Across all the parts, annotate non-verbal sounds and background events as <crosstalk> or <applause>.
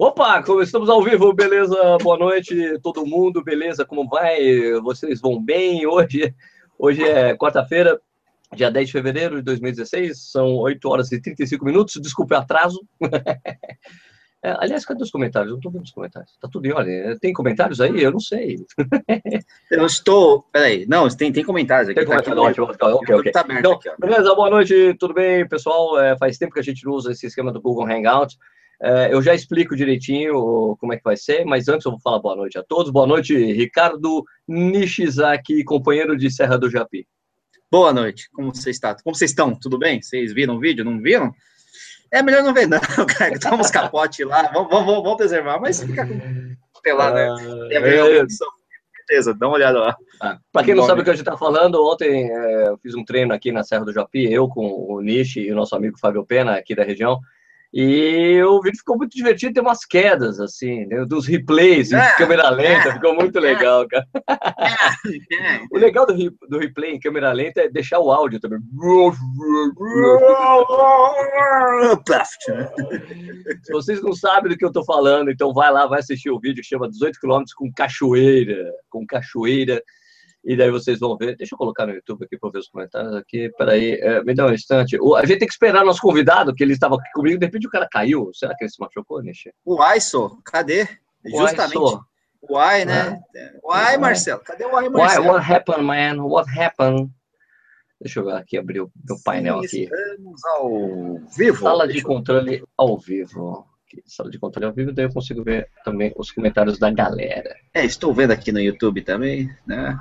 Opa, estamos ao vivo, beleza? Boa noite, todo mundo, beleza? Como vai? Vocês vão bem? Hoje, hoje é quarta-feira, dia 10 de fevereiro de 2016, são 8 horas e 35 minutos, desculpe o atraso. <laughs> É, aliás, cadê os comentários? Eu não estou vendo os comentários. Tá tudo em ordem. Tem comentários aí? Eu não sei. <laughs> Eu estou. Peraí, não, tem, tem comentários aqui. Tem tá comentário, aqui, ótimo. Ok, ok. Tá então, aqui, beleza, boa noite, tudo bem, pessoal? É, faz tempo que a gente não usa esse esquema do Google Hangout. É, eu já explico direitinho como é que vai ser, mas antes eu vou falar boa noite a todos. Boa noite, Ricardo Nishizaki, companheiro de Serra do Japi. Boa noite, como você está? Como vocês estão? Tudo bem? Vocês viram o vídeo? Não viram? É melhor não ver, não, <laughs> cara. Toma uns capote lá, vamos, vamos, vamos preservar, mas fica com. Sei lá, né? É, certeza, dá uma olhada lá. Ah, para quem não sabe o que a gente está falando, ontem é, eu fiz um treino aqui na Serra do Japi, eu com o Nishi e o nosso amigo Fábio Pena, aqui da região. E o vídeo ficou muito divertido, tem umas quedas, assim, né, dos replays, é, câmera lenta, é, ficou muito é, legal, cara. É, é. <laughs> o legal do, do replay em câmera lenta é deixar o áudio também. Se vocês não sabem do que eu tô falando, então vai lá, vai assistir o vídeo chama 18 km com cachoeira, com cachoeira e daí vocês vão ver. Deixa eu colocar no YouTube aqui para ver os comentários aqui. Peraí, é, me dá um instante. O, a gente tem que esperar nosso convidado, que ele estava aqui comigo, de repente o cara caiu. Será que ele se machucou, Nishi? O Aiso, cadê? Justamente. O Ai, né? O Ai, Marcelo. Cadê o Ai, Marcelo? Why, what happened, man? What happened? Deixa eu ver aqui, abrir o meu painel aqui. Estamos ao vivo. Sala de controle ao vivo. Sala de controle ao vivo, daí eu consigo ver também os comentários da galera. É, estou vendo aqui no YouTube também, né?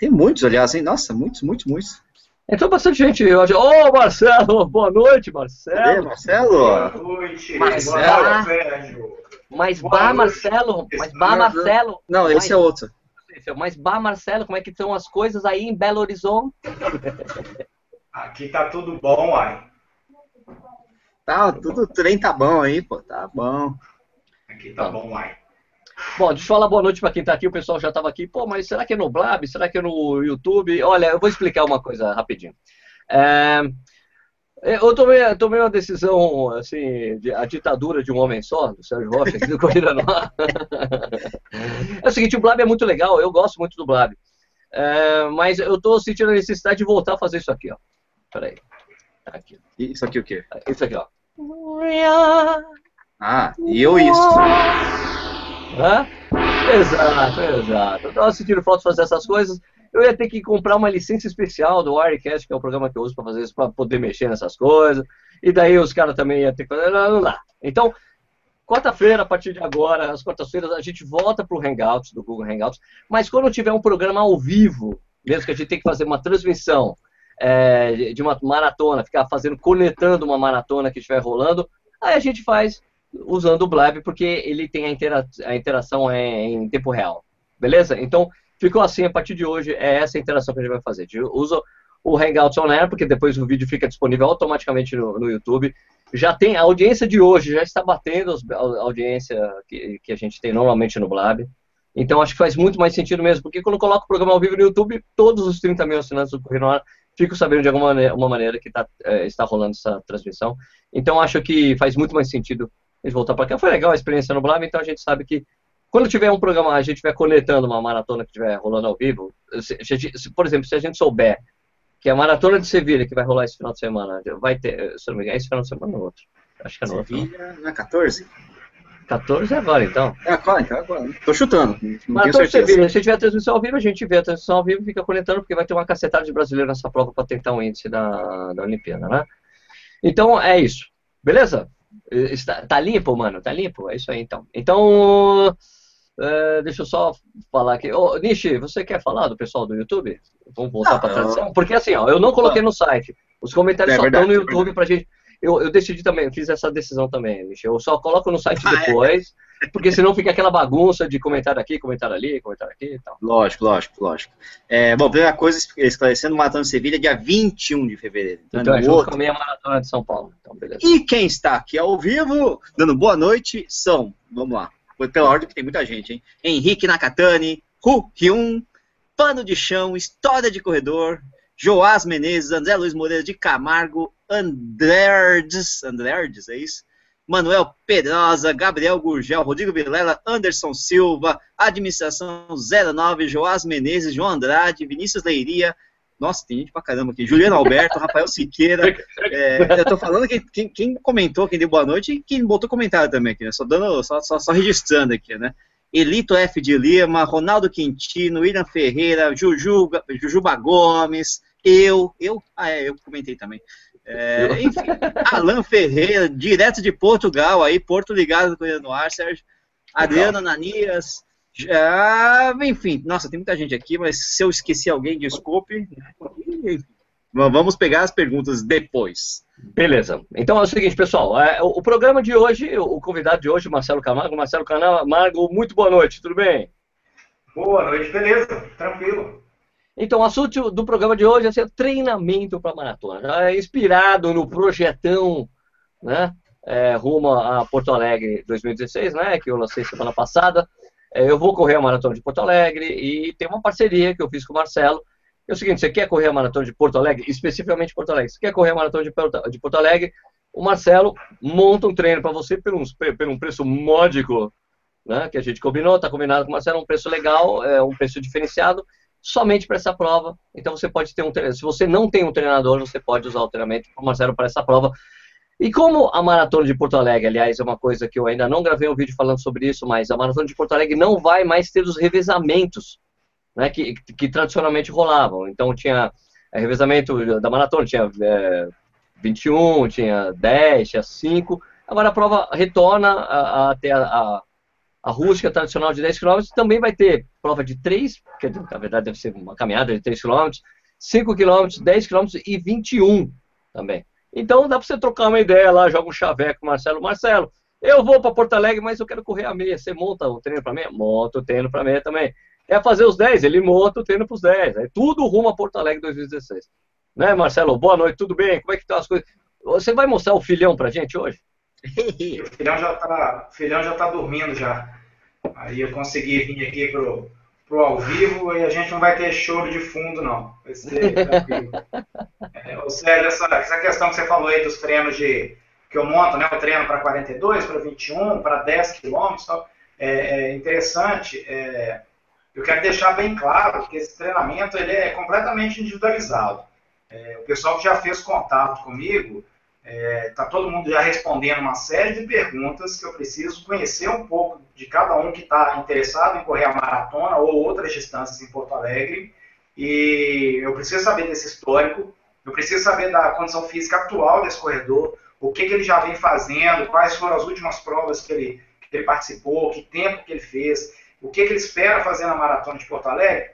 Tem muitos, aliás, hein? Nossa, muitos, muitos, muitos. Entrou bastante gente hoje. Ô, oh, <laughs> Marcelo! Boa noite, Marcelo! Marcelo? Boa noite! Marcelo! Mas Bah, Marcelo! Mas Bah, Marcelo! Não, esse é outro. Mas Bah, Marcelo, como é que estão as coisas aí em Belo Horizonte? <laughs> Aqui tá tudo bom, uai. Tá, tudo trem tá bom aí, pô, tá bom. Aqui tá, tá. bom, uai. Bom, deixa eu falar boa noite para quem está aqui. O pessoal já estava aqui. Pô, mas será que é no Blab? Será que é no YouTube? Olha, eu vou explicar uma coisa rapidinho. É, eu tomei, tomei uma decisão, assim, de, a ditadura de um homem só, do Sérgio Rocha, aqui do <laughs> Corrida no Ar. É o seguinte, o Blab é muito legal, eu gosto muito do Blab. É, mas eu estou sentindo a necessidade de voltar a fazer isso aqui, ó. Peraí. Tá aqui. Isso aqui o quê? Isso aqui, ó. Ah, e eu isso. Exato, exato. Eu tava sentindo falta de fazer essas coisas. Eu ia ter que comprar uma licença especial do Wirecast, que é o programa que eu uso para fazer isso, para poder mexer nessas coisas. E daí os caras também iam ter que fazer. Não, dá. Então, quarta-feira, a partir de agora, às quartas-feiras, a gente volta para o Hangouts, do Google Hangouts. Mas quando tiver um programa ao vivo, mesmo que a gente tem que fazer uma transmissão é, de uma maratona, ficar fazendo, conectando uma maratona que estiver rolando, aí a gente faz usando o Blab, porque ele tem a, intera a interação é em tempo real. Beleza? Então, ficou assim, a partir de hoje, é essa interação que a gente vai fazer. Gente usa o Hangouts On Air, porque depois o vídeo fica disponível automaticamente no, no YouTube. Já tem, a audiência de hoje já está batendo a audiência que, que a gente tem normalmente no Blab. Então, acho que faz muito mais sentido mesmo, porque quando eu coloco o programa ao vivo no YouTube, todos os 30 mil assinantes do Correio no Ar ficam sabendo de alguma maneira, maneira que tá, é, está rolando essa transmissão. Então, acho que faz muito mais sentido eles voltar para cá. Foi legal a experiência no Blab, então a gente sabe que quando tiver um programa, a gente estiver coletando uma maratona que estiver rolando ao vivo, se, se, por exemplo, se a gente souber que a maratona de Sevilha, que vai rolar esse final de semana, vai ter, se não me engano, é esse final de semana ou outro? Acho que é no outro. Sevilha, não é 14? 14 é agora, então. É agora, então é agora. Tô chutando. Maratona de Sevilha, se tiver a transmissão ao vivo, a gente vê a transmissão ao vivo e fica coletando, porque vai ter uma cacetada de brasileiro nessa prova para tentar um índice da, da Olimpíada, né? Então, é isso. Beleza? Está, tá limpo, mano? Tá limpo? É isso aí, então. Então, uh, deixa eu só falar aqui. Ô, Nishi, você quer falar do pessoal do YouTube? Vamos voltar para a tradição? Porque assim, ó, eu não coloquei no site. Os comentários é, só estão no é YouTube é pra gente. Eu, eu decidi também, fiz essa decisão também, Nishi. Eu só coloco no site ah, é? depois. É. Porque senão fica aquela bagunça de comentário aqui, comentário ali, comentário aqui e tal. Lógico, lógico, lógico. É, bom, primeira coisa, esclarecendo, Maratona de Sevilha, dia 21 de fevereiro. Então, então é junto outro. com a minha Maratona de São Paulo. Então, beleza. E quem está aqui ao vivo, dando boa noite, são, vamos lá, pela ordem que tem muita gente, hein? Henrique Nakatani, Hu Hyun, Pano de Chão, História de Corredor, Joás Menezes, André Luiz Moreira de Camargo, Andrerdes, Andrerdes, é isso? Manuel Pedrosa, Gabriel Gurgel, Rodrigo Vilela, Anderson Silva, Administração 09, Joás Menezes, João Andrade, Vinícius Leiria, nossa, tem gente pra caramba aqui. Juliano Alberto, <laughs> Rafael Siqueira. É, eu tô falando que quem, quem, comentou, quem deu boa noite e quem botou comentário também aqui, né? Só, dando, só, só, só registrando aqui, né? Elito F. de Lima, Ronaldo Quintino, William Ferreira, Jujuba, Jujuba Gomes, eu, eu, ah, é, eu comentei também. É, enfim, Alan Ferreira, direto de Portugal, aí, Porto ligado com o ar, Sérgio. Adriano Ananias, já, enfim, nossa, tem muita gente aqui, mas se eu esqueci alguém, desculpe. Vamos pegar as perguntas depois. Beleza. Então é o seguinte, pessoal. É, o, programa de hoje, o convidado de hoje, Marcelo Camargo. Marcelo Camargo, muito boa noite, tudo bem? Boa noite, beleza, tranquilo. Então, o assunto do programa de hoje é ser treinamento para maratona. Já é inspirado no projetão, né? É, rumo a Porto Alegre 2016, né? Que eu lancei semana passada. É, eu vou correr a maratona de Porto Alegre e tem uma parceria que eu fiz com o Marcelo. É o seguinte, você quer correr a maratona de Porto Alegre, especificamente Porto Alegre, você quer correr a maratona de Porto, Alegre, o Marcelo monta um treino para você por um, por um preço módico, né, que a gente combinou, está combinado com o Marcelo, um preço legal, é um preço diferenciado, somente para essa prova. Então você pode ter um se você não tem um treinador, você pode usar o treinamento com o Marcelo para essa prova. E como a Maratona de Porto Alegre, aliás, é uma coisa que eu ainda não gravei um vídeo falando sobre isso, mas a Maratona de Porto Alegre não vai mais ter os revezamentos né, que, que tradicionalmente rolavam. Então tinha é, revezamento da maratona, tinha é, 21, tinha 10, tinha 5. Agora a prova retorna até a, a, a, a, rústica tradicional de 10 km, também vai ter prova de 3, que na verdade deve ser uma caminhada de 3 km, 5 km, 10 km e 21 também. Então dá para você trocar uma ideia lá, joga um chaveco, Marcelo. Marcelo, eu vou para Porto Alegre, mas eu quero correr a meia. Você monta o treino para meia? Monta o treino para meia também. É fazer os 10, ele monta o treino para os 10. É tudo rumo a Porto Alegre 2016. Né, Marcelo? Boa noite, tudo bem? Como é que estão as coisas? Você vai mostrar o filhão para gente hoje? O filhão já está filhão já tá dormindo já. Aí eu consegui vir aqui pro pro ao vivo e a gente não vai ter choro de fundo, não. Vai ser <laughs> tranquilo. é, ou seja, essa, essa questão que você falou aí dos treinos de que eu monto, né? O treino para 42, para 21, para 10 quilômetros, é, é interessante. É, eu quero deixar bem claro que esse treinamento ele é completamente individualizado. É, o pessoal que já fez contato comigo Está é, tá todo mundo já respondendo uma série de perguntas que eu preciso conhecer um pouco de cada um que está interessado em correr a maratona ou outras distâncias em Porto Alegre. E eu preciso saber desse histórico, eu preciso saber da condição física atual desse corredor, o que, que ele já vem fazendo, quais foram as últimas provas que ele, que ele participou, que tempo que ele fez, o que, que ele espera fazer na maratona de Porto Alegre,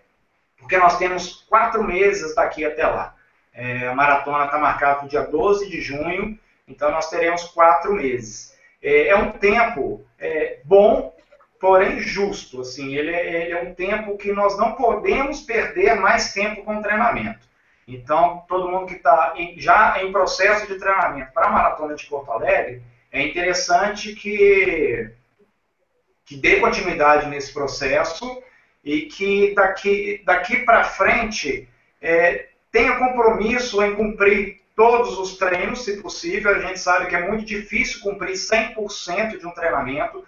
porque nós temos quatro meses daqui até lá. É, a maratona está marcada para o dia 12 de junho, então nós teremos quatro meses. É, é um tempo é, bom, porém justo. Assim, ele é, ele é um tempo que nós não podemos perder mais tempo com treinamento. Então, todo mundo que está já em processo de treinamento para a Maratona de Porto Alegre, é interessante que, que dê continuidade nesse processo e que daqui, daqui para frente é, tenha compromisso em cumprir todos os treinos, se possível. A gente sabe que é muito difícil cumprir 100% de um treinamento,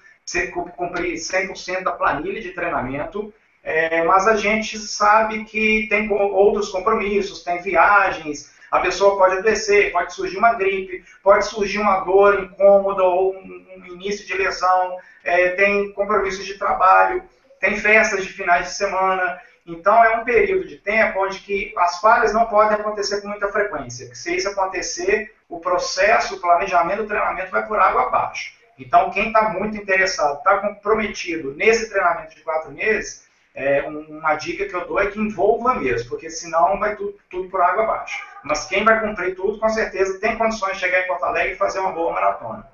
cumprir 100% da planilha de treinamento, é, mas a gente sabe que tem outros compromissos, tem viagens, a pessoa pode adoecer, pode surgir uma gripe, pode surgir uma dor incômoda ou um início de lesão, é, tem compromissos de trabalho, tem festas de finais de semana. Então é um período de tempo onde que as falhas não podem acontecer com muita frequência. Se isso acontecer, o processo, o planejamento do treinamento vai por água abaixo. Então quem está muito interessado, está comprometido nesse treinamento de quatro meses, é, uma dica que eu dou é que envolva mesmo, porque senão vai tudo, tudo por água abaixo. Mas quem vai cumprir tudo, com certeza tem condições de chegar em Porto Alegre e fazer uma boa maratona.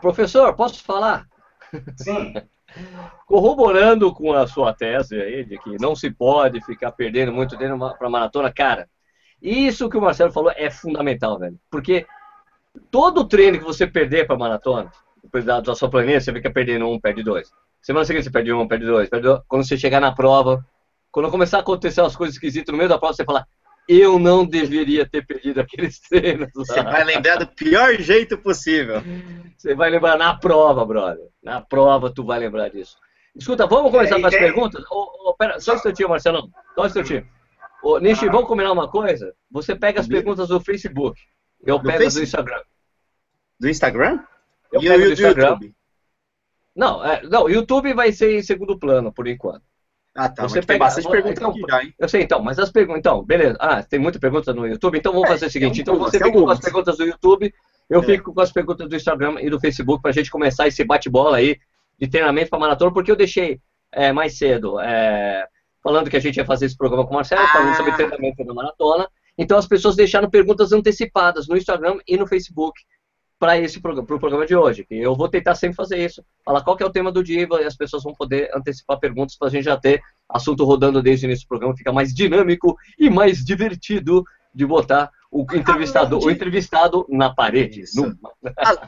Professor, posso falar? Sim. <laughs> corroborando com a sua tese aí de que não se pode ficar perdendo muito tempo para maratona, cara, isso que o Marcelo falou é fundamental, velho. Porque todo treino que você perder para maratona, depois da, da sua planilha, você fica perdendo um, perde dois. Semana seguinte você perde um, perde dois, perde dois. Quando você chegar na prova, quando começar a acontecer as coisas esquisitas no meio da prova, você fala, eu não deveria ter perdido aqueles <laughs> treinos. Você vai lembrar do pior jeito possível. Você vai lembrar na prova, brother. Na prova tu vai lembrar disso. Escuta, vamos começar é, com as perguntas? Oh, oh, pera, só um instantinho, Marcelo. Só um instantinho. Ô, Nishi, vamos combinar uma coisa? Você pega as perguntas do Facebook. Eu pego do Instagram. Do Instagram? Eu e pego do Instagram. YouTube? Não, é, não, YouTube vai ser em segundo plano, por enquanto. Ah, tá. Você pega bastante perguntas então, aqui já, hein? Eu sei, então, mas as perguntas. Então, beleza. Ah, tem muita pergunta no YouTube, então vamos é, fazer o seguinte. Então você fica com as perguntas do YouTube, eu é. fico com as perguntas do Instagram e do Facebook pra gente começar esse bate-bola aí de treinamento para maratona, porque eu deixei é, mais cedo é, falando que a gente ia fazer esse programa com o Marcelo, ah. falando sobre treinamento da maratona. Então as pessoas deixaram perguntas antecipadas no Instagram e no Facebook para esse programa, pro programa de hoje. Eu vou tentar sempre fazer isso. Falar qual é o tema do dia e as pessoas vão poder antecipar perguntas para a gente já ter assunto rodando desde o início do programa, fica mais dinâmico e mais divertido de botar o entrevistador, de... o entrevistado na parede.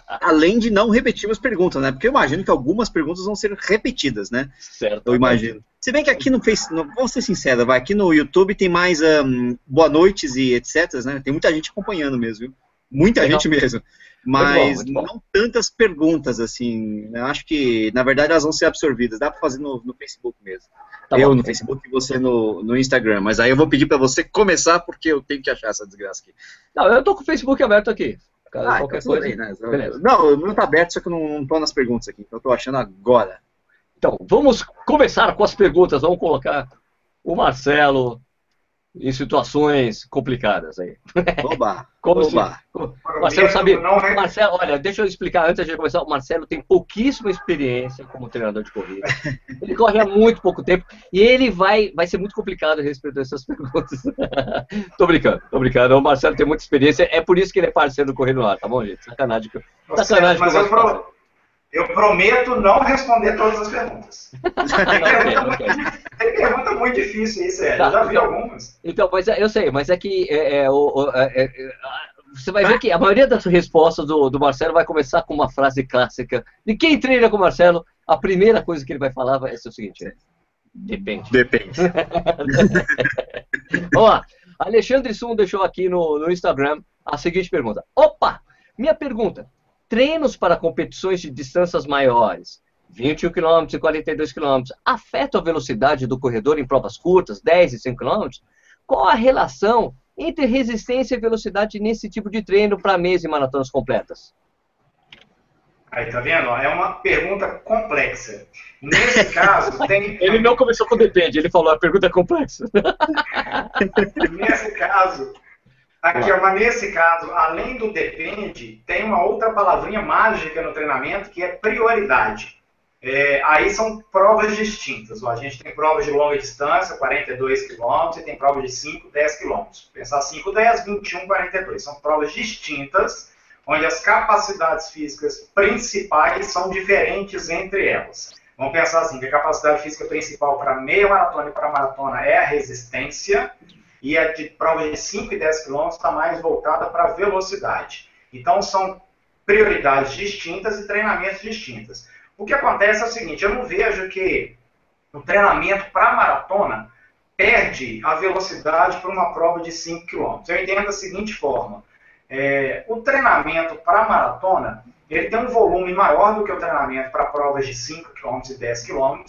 Além de não repetir as perguntas, né? Porque eu imagino que algumas perguntas vão ser repetidas, né? Certo. Eu imagino. Se bem que aqui no Facebook, vamos ser sinceros, vai, aqui no YouTube tem mais um, boa noites e etc, né? Tem muita gente acompanhando mesmo, viu? Muita Legal. gente mesmo mas muito bom, muito bom. não tantas perguntas assim. Eu acho que, na verdade, elas vão ser absorvidas. Dá para fazer no, no, Facebook mesmo. Tá eu bom, no Facebook e você no, no Instagram. Mas aí eu vou pedir para você começar porque eu tenho que achar essa desgraça aqui. Não, eu tô com o Facebook aberto aqui. Ah, qualquer então coisa. Bem, né? Beleza. Não, o meu tá aberto, só que eu não, não tô nas perguntas aqui. Então eu tô achando agora. Então, vamos começar com as perguntas. Vamos colocar o Marcelo, em situações complicadas aí. Oba! <laughs> Como oba. Se, Marcelo sabe. Marcelo, olha, deixa eu explicar antes de começar. O Marcelo tem pouquíssima experiência como treinador de corrida. <laughs> Ele corre há muito pouco tempo e ele vai, vai ser muito complicado a respeito dessas <laughs> perguntas. tô brincando, tô brincando. O Marcelo tem muita experiência, é por isso que ele é parceiro do Correio no Ar, tá bom, gente? Sacanagem. Sacanagem. Mas eu, eu prometo não responder todas as perguntas. <laughs> Tem pergunta, muito, tem pergunta muito difícil isso, é. Tá, eu já vi então, algumas. Então, mas é, eu sei, mas é que é, é, o, é, é, você vai ver que a maioria das respostas do, do Marcelo vai começar com uma frase clássica. De quem treina com o Marcelo, a primeira coisa que ele vai falar vai ser o seguinte: depende. Depende. <laughs> Ó, Alexandre Sum deixou aqui no, no Instagram a seguinte pergunta. Opa! Minha pergunta: treinos para competições de distâncias maiores, 21 km e 42 km, afetam a velocidade do corredor em provas curtas, 10 e 5 km? Qual a relação entre resistência e velocidade nesse tipo de treino para meias e maratonas completas? Aí, tá vendo? É uma pergunta complexa. Nesse <laughs> caso, tem. <laughs> Ele não começou com depende, ele falou a pergunta é complexa. <laughs> Nesse caso, Aqui, mas nesse caso, além do depende, tem uma outra palavrinha mágica no treinamento que é prioridade. É, aí são provas distintas. A gente tem provas de longa distância, 42 km, e tem provas de 5, 10 km. Pensar 5, 10, 21, 42. São provas distintas, onde as capacidades físicas principais são diferentes entre elas. Vamos pensar assim, que a capacidade física principal para meia maratona e para maratona é a resistência, e a de prova de 5 e 10 km está mais voltada para velocidade. Então são prioridades distintas e treinamentos distintos. O que acontece é o seguinte, eu não vejo que o treinamento para maratona perde a velocidade para uma prova de 5 km. Eu entendo da seguinte forma, é, o treinamento para maratona, ele tem um volume maior do que o treinamento para provas de 5 km e 10 km,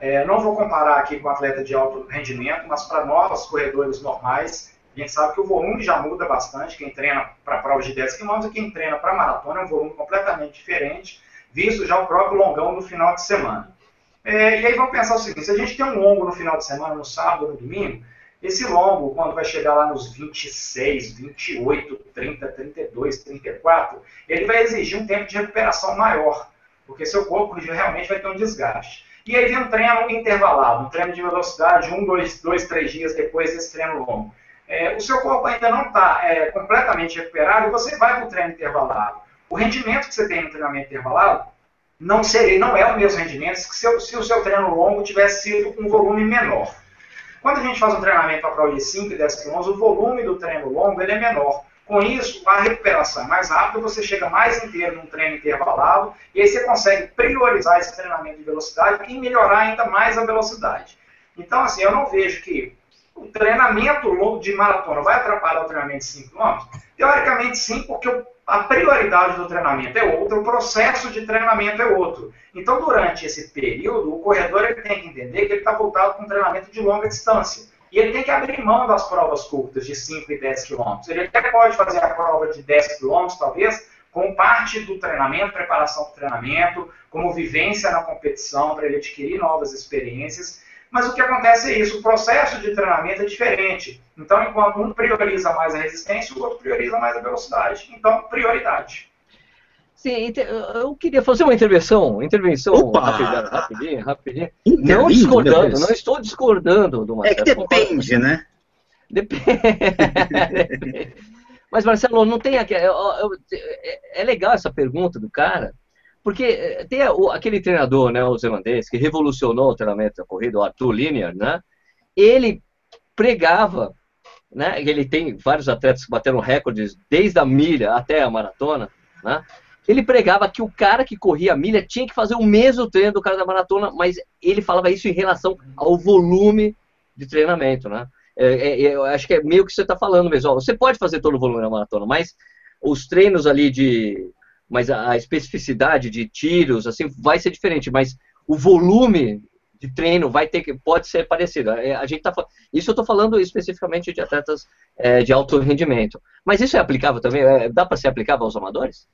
é, não vou comparar aqui com atleta de alto rendimento, mas para nós, corredores normais, a gente sabe que o volume já muda bastante. Quem treina para provas de 10 km e quem treina para maratona é um volume completamente diferente, visto já o próprio longão no final de semana. É, e aí vamos pensar o seguinte: se a gente tem um longo no final de semana, no sábado, no domingo, esse longo, quando vai chegar lá nos 26, 28, 30, 32, 34, ele vai exigir um tempo de recuperação maior, porque seu corpo realmente vai ter um desgaste. E aí vem um treino intervalado, um treino de velocidade, um, dois, dois três dias depois desse treino longo. É, o seu corpo ainda não está é, completamente recuperado e você vai para o treino intervalado. O rendimento que você tem no treinamento intervalado não, seria, não é o mesmo rendimento se, se o seu treino longo tivesse sido um volume menor. Quando a gente faz um treinamento para prova de 5 e 10 km, o volume do treino longo ele é menor. Com isso, a recuperação é mais rápida, você chega mais inteiro num treino intervalado, e aí você consegue priorizar esse treinamento de velocidade e melhorar ainda mais a velocidade. Então, assim, eu não vejo que o treinamento de maratona vai atrapalhar o treinamento de 5 km? Teoricamente sim, porque a prioridade do treinamento é outra, o processo de treinamento é outro. Então, durante esse período, o corredor ele tem que entender que ele está voltado com um treinamento de longa distância. E ele tem que abrir mão das provas curtas de 5 e 10 quilômetros. Ele até pode fazer a prova de 10 quilômetros, talvez, como parte do treinamento, preparação do treinamento, como vivência na competição, para ele adquirir novas experiências. Mas o que acontece é isso, o processo de treinamento é diferente. Então, enquanto um prioriza mais a resistência, o outro prioriza mais a velocidade. Então, prioridade. Sim, eu queria fazer uma intervenção, intervenção Opa! rapidinho, rapidinho, rapidinho. Não discordando, não estou discordando do Marcelo. É que depende, né? Depende. <laughs> Mas, Marcelo, não tem aqui. É legal essa pergunta do cara, porque eh, tem aquele treinador, né, o zelandês, que revolucionou o treinamento da corrida, o Arthur Linear, né? Ele pregava, né? Ele tem vários atletas que bateram recordes desde a milha até a maratona, né? Ele pregava que o cara que corria a milha tinha que fazer o mesmo treino do cara da maratona, mas ele falava isso em relação ao volume de treinamento, né? É, é, é, eu acho que é meio que você está falando mesmo. Você pode fazer todo o volume na maratona, mas os treinos ali de. Mas a, especificidade de tiros, assim, vai ser diferente, mas o volume de treino vai ter que pode ser parecido. É, a gente tá isso eu estou falando especificamente de atletas é, de alto rendimento. Mas isso é aplicável também? É, dá para ser aplicável aos amadores?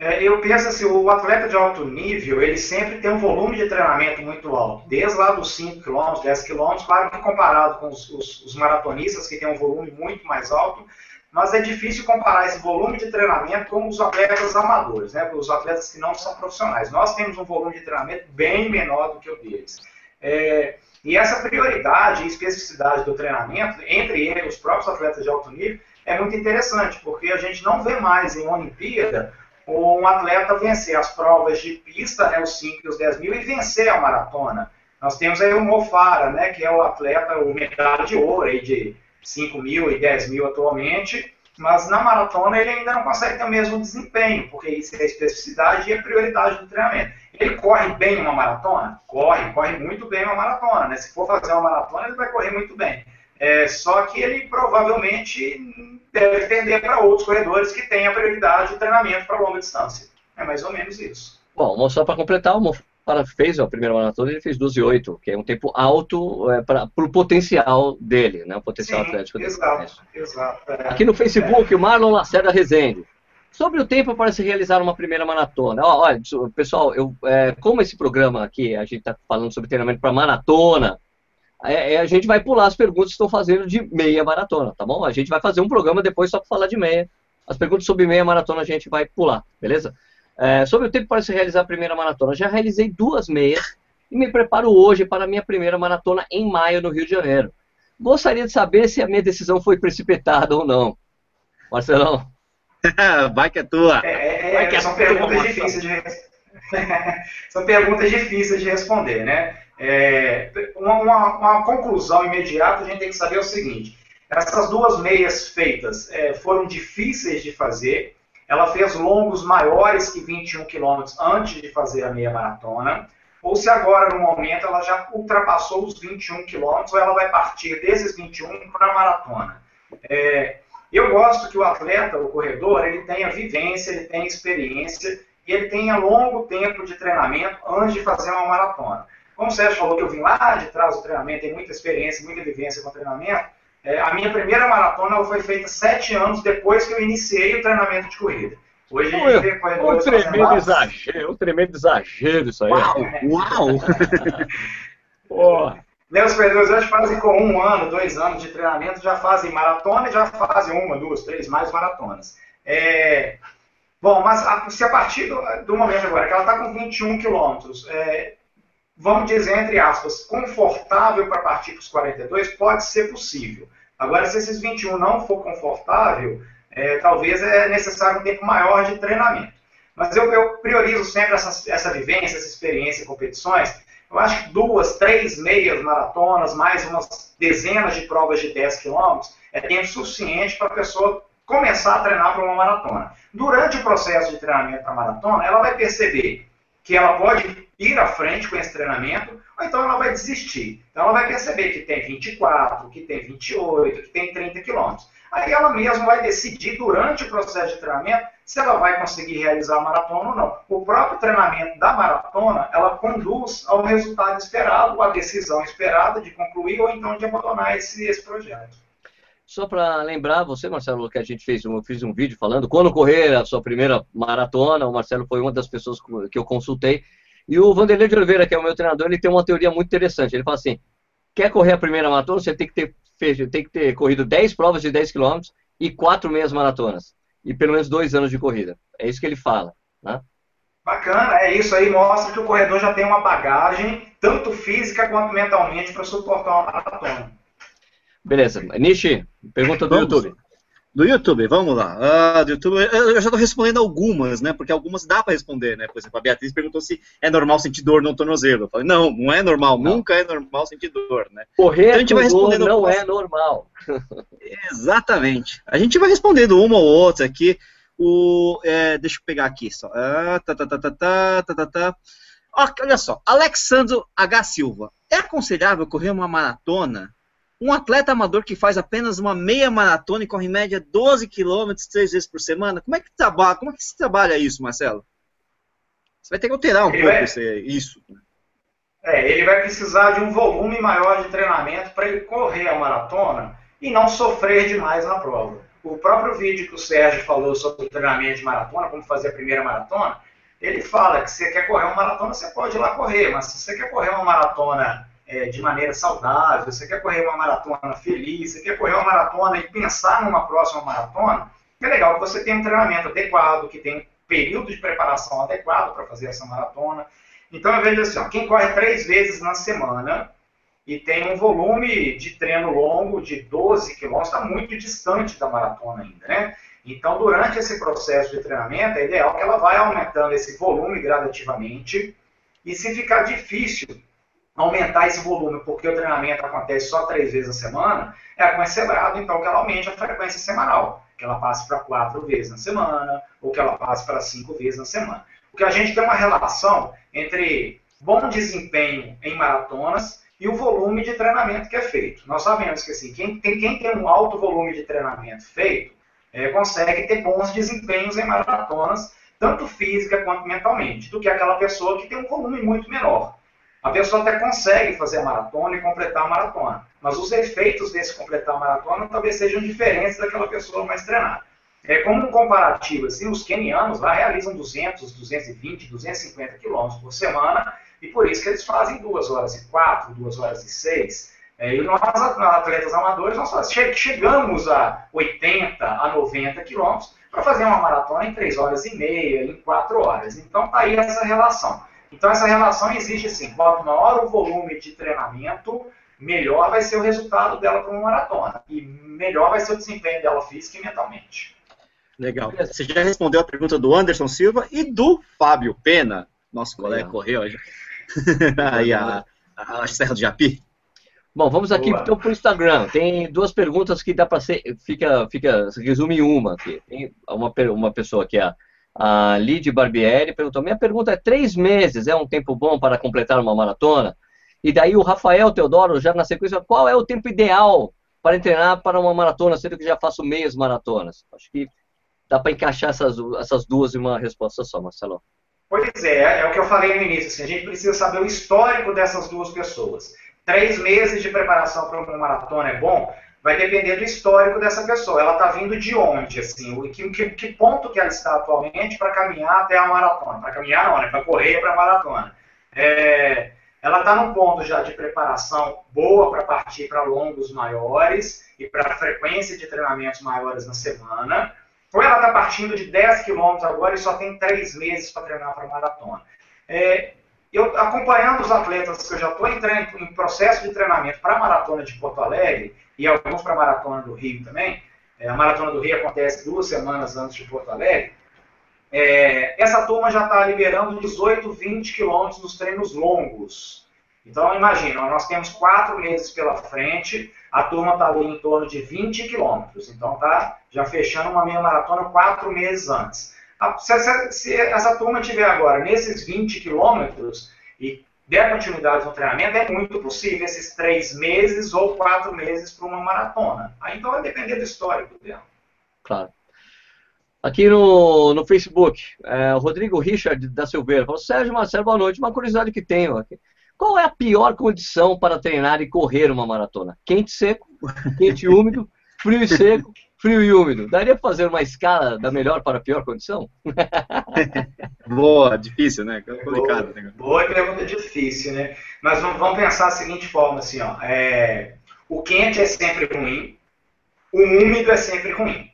É, eu penso assim, o atleta de alto nível, ele sempre tem um volume de treinamento muito alto, desde lá dos 5 km, 10 km, claro que comparado com os, os, os, maratonistas, que tem um volume muito mais alto, mas é difícil comparar esse volume de treinamento com os atletas amadores, né, os atletas que não são profissionais. Nós temos um volume de treinamento bem menor do que o deles. É, e essa prioridade e especificidade do treinamento, entre eles, os próprios atletas de alto nível, é muito interessante, porque a gente não vê mais em Olimpíada um atleta vencer as provas de pista, né, os 5 e os 10 mil, e vencer a maratona. Nós temos aí o Mofara, né, que é o atleta, o medalha de ouro aí de 5 mil e 10 mil atualmente, mas na maratona ele ainda não consegue ter o mesmo desempenho, porque isso é especificidade e a prioridade do treinamento. Ele corre bem uma maratona? Corre, corre muito bem uma maratona. Né? Se for fazer uma maratona, ele vai correr muito bem. É, só que ele provavelmente deve tender para outros corredores que têm a prioridade de treinamento para longa distância. É mais ou menos isso. Bom, só para completar, o Mofara fez a primeira maratona, ele fez 12,8, que é um tempo alto é, para o potencial dele, né, o potencial Sim, atlético dele. Exato, exato. É, Aqui no Facebook, é. o Marlon Lacerda Rezende. Sobre o tempo para se realizar uma primeira maratona. Olha, pessoal, eu, é, como esse programa aqui, a gente está falando sobre treinamento para maratona, é, é, a gente vai pular as perguntas que estão fazendo de meia maratona, tá bom? A gente vai fazer um programa depois só para falar de meia. As perguntas sobre meia maratona a gente vai pular, beleza? É, sobre o tempo para se realizar a primeira maratona, já realizei duas meias e me preparo hoje para a minha primeira maratona em maio no Rio de Janeiro. Gostaria de saber se a minha decisão foi precipitada ou não. Marcelão. <laughs> vai que é tua. É, é, vai que é são perguntas difíceis de <laughs> são perguntas difíceis de responder, né? É, uma, uma, uma, conclusão imediata, a gente tem que saber o seguinte: essas duas meias feitas é, foram difíceis de fazer. Ela fez longos maiores que 21 quilômetros antes de fazer a meia maratona. Ou se agora, no momento, ela já ultrapassou os 21 quilômetros, ou ela vai partir desses 21 para a maratona. É, eu gosto que o atleta, o corredor, ele tenha vivência, ele tenha experiência e ele tenha longo tempo de treinamento antes de fazer uma maratona. Como o Sérgio falou que eu vim lá de trás do treinamento, tem muita experiência, muita vivência com treinamento, é, a minha primeira maratona foi feita sete anos depois que eu iniciei o treinamento de corrida. Hoje a gente vê corredores um tremendo exagero, um tremendo exagero isso aí. Uau! Uau. Porra. Meus corredores hoje fazem com um ano, dois anos de treinamento, já fazem maratona e já fazem uma, duas, três, mais maratonas. É... Bom, mas a, se a partir do, do, momento agora que ela está com 21 quilômetros, é, vamos dizer, entre aspas, confortável para partir para os 42, pode ser possível. Agora, se esses 21 não for confortável, é, talvez é necessário um tempo maior de treinamento. Mas eu, eu priorizo sempre essa, essa vivência, essa experiência em competições. Eu acho que duas, três meias maratonas, mais umas dezenas de provas de 10 quilômetros, é tempo suficiente para a pessoa começar a treinar para uma maratona. Durante o processo de treinamento para maratona, ela vai perceber que ela pode ir à frente com esse treinamento, ou então ela vai desistir. Então ela vai perceber que tem 24, que tem 28, que tem 30 quilômetros. Aí ela mesma vai decidir durante o processo de treinamento se ela vai conseguir realizar a maratona ou não. O próprio treinamento da maratona, ela conduz ao resultado esperado, à decisão esperada de concluir ou então de abandonar esse, esse projeto. Só para lembrar você, Marcelo, que a gente fez um, fiz um vídeo falando quando correr a sua primeira maratona. O Marcelo foi uma das pessoas que eu consultei. E o Vanderlei de Oliveira, que é o meu treinador, ele tem uma teoria muito interessante. Ele fala assim: quer correr a primeira maratona, você tem que ter fez, tem que ter corrido 10 provas de 10 km e 4 meias maratonas. E pelo menos dois anos de corrida. É isso que ele fala. Né? Bacana, é isso aí, mostra que o corredor já tem uma bagagem, tanto física quanto mentalmente, para suportar uma maratona. Beleza. Nishi, pergunta do Vamos. YouTube. Do YouTube, vamos lá. Ah, do YouTube, eu já estou respondendo algumas, né? Porque algumas dá para responder, né? Por exemplo, a Beatriz perguntou se é normal sentir dor no tornozelo. Eu falei, não, não é normal, não. nunca é normal sentir dor, né? Correr então, a gente vai respondendo não algumas... é normal. Exatamente. A gente vai respondendo uma ou outra aqui. O, é, deixa eu pegar aqui só. Ah, tá, tá, tá, tá, tá, tá, tá, tá. Olha só, Alexandro H. Silva. É aconselhável correr uma maratona um atleta amador que faz apenas uma meia maratona e corre em média 12 quilômetros três vezes por semana, como é que trabalha? Como é que se trabalha isso, Marcelo? Você vai ter que alterar um ele pouco vai... esse, isso. É, ele vai precisar de um volume maior de treinamento para ele correr a maratona e não sofrer demais na prova. O próprio vídeo que o Sérgio falou sobre o treinamento de maratona, como fazer a primeira maratona, ele fala que se você quer correr uma maratona, você pode ir lá correr, mas se você quer correr uma maratona é, de maneira saudável, você quer correr uma maratona feliz, você quer correr uma maratona e pensar numa próxima maratona, é legal que você tenha um treinamento adequado, que tenha um período de preparação adequado para fazer essa maratona. Então eu vejo assim, ó, quem corre três vezes na semana e tem um volume de treino longo de 12 quilômetros, está muito distante da maratona ainda, né? Então, durante esse processo de treinamento, é ideal que ela vá aumentando esse volume gradativamente. E se ficar difícil aumentar esse volume, porque o treinamento acontece só três vezes a semana, é aconselhado então que ela aumente a frequência semanal, que ela passe para quatro vezes na semana, ou que ela passe para cinco vezes na semana. Porque a gente tem uma relação entre bom desempenho em maratonas e o volume de treinamento que é feito. Nós sabemos que assim, quem tem, quem tem um alto volume de treinamento feito é, consegue ter bons desempenhos em maratonas, tanto física quanto mentalmente, do que aquela pessoa que tem um volume muito menor. A pessoa até consegue fazer a maratona e completar a maratona, mas os efeitos desse completar a maratona talvez sejam diferentes daquela pessoa mais treinada. É como um comparativo, assim, os kenianos lá realizam 200, 220, 250 quilômetros por semana e por isso que eles fazem 2 horas e 4, 2 horas e 6. É, e nós, atletas amadores, nós chegamos a 80, a 90 quilômetros para fazer uma maratona em 3 horas e meia, em 4 horas. Então está aí essa relação. Então essa relação existe assim, quanto maior o volume de treinamento, melhor vai ser o resultado dela para uma maratona. E melhor vai ser o desempenho dela física e mentalmente. Legal. Você já respondeu a pergunta do Anderson Silva e do Fábio Pena, nosso colega correu hoje. <laughs> Aí a, a, a Serra do Japi. Bom, vamos aqui Boa. então para o Instagram. Tem duas perguntas que dá para ser. Fica, fica, resume em uma aqui. Tem uma, uma pessoa que é a a Lid Barbieri perguntou: Minha pergunta é: três meses é um tempo bom para completar uma maratona? E daí o Rafael Teodoro, já na sequência, qual é o tempo ideal para treinar para uma maratona, sendo que já faço meias maratonas? Acho que dá para encaixar essas, essas duas em uma resposta só, Marcelo. Pois é, é o que eu falei no início. Assim, a gente precisa saber o histórico dessas duas pessoas. Três meses de preparação para uma maratona é bom, vai depender do histórico dessa pessoa. Ela está vindo de onde, assim, o que, que, ponto que ela está atualmente para caminhar até a maratona. Para caminhar não, né? Para correr para a maratona. É, ela está num ponto já de preparação boa para partir para longos maiores e para frequência de treinamentos maiores na semana. Ou ela está partindo de 10 quilômetros agora e só tem 3 meses para treinar para maratona. É, eu acompanhando os atletas que eu já estou entrando em processo de treinamento para a maratona de Porto Alegre e alguns para a maratona do Rio também, é, a maratona do Rio acontece duas semanas antes de Porto Alegre, é, essa turma já está liberando 18, 20 quilômetros nos treinos longos. Então, imagina, nós temos quatro meses pela frente, a turma está ali em torno de 20 quilômetros. Então, tá já fechando uma meia maratona quatro meses antes. se, se, essa turma tiver agora nesses 20 quilômetros e der continuidade no treinamento, é muito possível esses três meses ou quatro meses para uma maratona. Aí então vai depender do histórico dela. Claro. Aqui no, no Facebook, é, o Rodrigo Richard da Silveira falou: Sérgio Marcelo, boa noite. Uma curiosidade que tenho aqui. Qual é a pior condição para treinar e correr uma maratona? Quente seco, quente e úmido, frio e <laughs> seco, frio e úmido. Daria para fazer uma escala da melhor para a pior condição? <laughs> Boa, difícil, né? Complicado. Boa, né? boa pergunta difícil, né? Mas vamos pensar da seguinte forma, assim, ó. É, o quente é sempre ruim, o úmido é sempre ruim.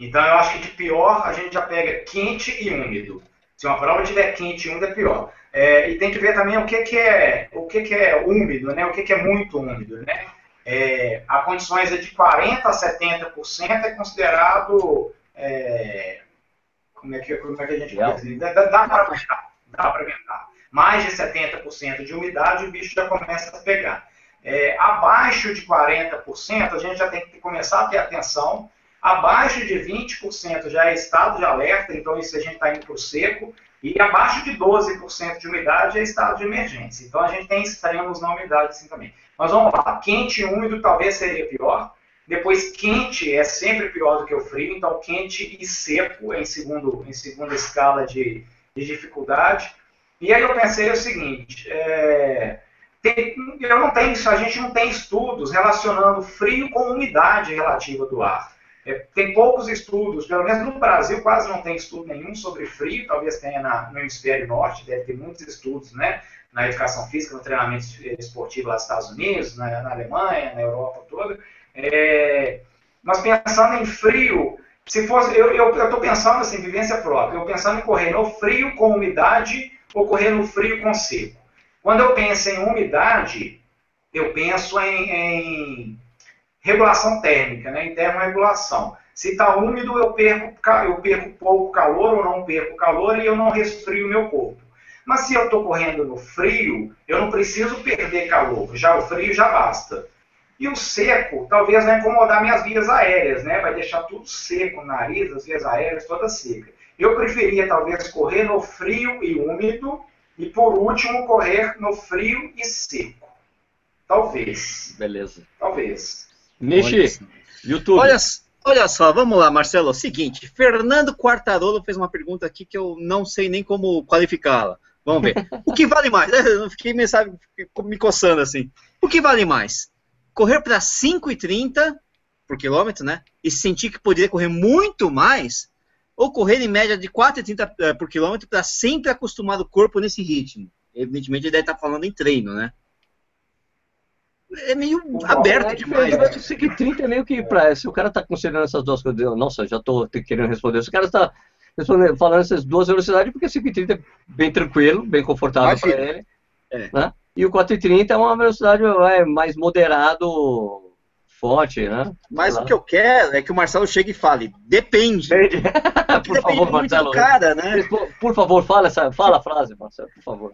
Então eu acho que de pior a gente já pega quente e úmido. Se uma prova tiver quente e úmido é pior. É, e tem que ver também o que, que é o que, que é úmido, né? O que, que é muito úmido, né? É, a condições de 40 a 70% é considerado é, como é que como é que a gente dizer? Dá, dá para aguentar, dá para aguentar. Mais de 70% de umidade o bicho já começa a pegar. É, abaixo de 40% a gente já tem que começar a ter atenção Abaixo de 20% já é estado de alerta, então isso a gente está indo para o seco. E abaixo de 12% de umidade é estado de emergência. Então a gente tem extremos na umidade assim também. Mas vamos lá, quente e úmido talvez seria pior. Depois quente é sempre pior do que o frio, então quente e seco em, segundo, em segunda escala de, de dificuldade. E aí eu pensei o seguinte, é, tem, eu não tenho, a gente não tem estudos relacionando frio com umidade relativa do ar. É, tem poucos estudos, pelo menos no Brasil quase não tem estudo nenhum sobre frio, talvez tenha na, no hemisfério norte, deve ter muitos estudos né, na educação física, no treinamento esportivo lá nos Estados Unidos, na, na Alemanha, na Europa toda. É, mas pensando em frio, se fosse, eu estou pensando assim, vivência própria, eu pensando em correr no frio com umidade ou correr no frio com seco. Quando eu penso em umidade, eu penso em, em regulação térmica, né, em termorregulação. Se está úmido, eu perco, eu perco pouco calor ou não perco calor e eu não resfrio meu corpo. Mas se eu estou correndo no frio, eu não preciso perder calor, já o frio já basta. E o seco talvez vai incomodar minhas vias aéreas, né? vai deixar tudo seco, o nariz, as vias aéreas todas secas. Eu preferia talvez correr no frio e úmido e por último correr no frio e seco. Talvez. Beleza. Talvez. Nishi, YouTube. Olha, olha só, vamos lá, Marcelo. Seguinte, Fernando Quartarolo fez uma pergunta aqui que eu não sei nem como qualificá-la. Vamos ver. O que vale mais? <laughs> Eu fiquei me, sabe, me coçando assim. O que vale mais? Correr para 5,30 por quilômetro, né? E sentir que poderia correr muito mais? Ou correr em média de 4,30 eh, por quilômetro para sempre acostumar o corpo nesse ritmo? Evidentemente, ele deve estar falando em treino, né? é meio aberto é, demais. Né? O 30 é meio que pra. Se o cara tá considerando essas duas coisas, nossa, já tô querendo responder. Se o cara está falando essas duas velocidades, porque o 530 é bem tranquilo, bem confortável para ele. É. Né? E o 430 é uma velocidade é, mais moderado, forte, né? Mas o que eu quero é que o Marcelo chegue e fale, depende. depende. <laughs> por depende favor, Marcelo. Cara, né? Por, por, favor, fala, essa, fala a frase, Marcelo, por favor.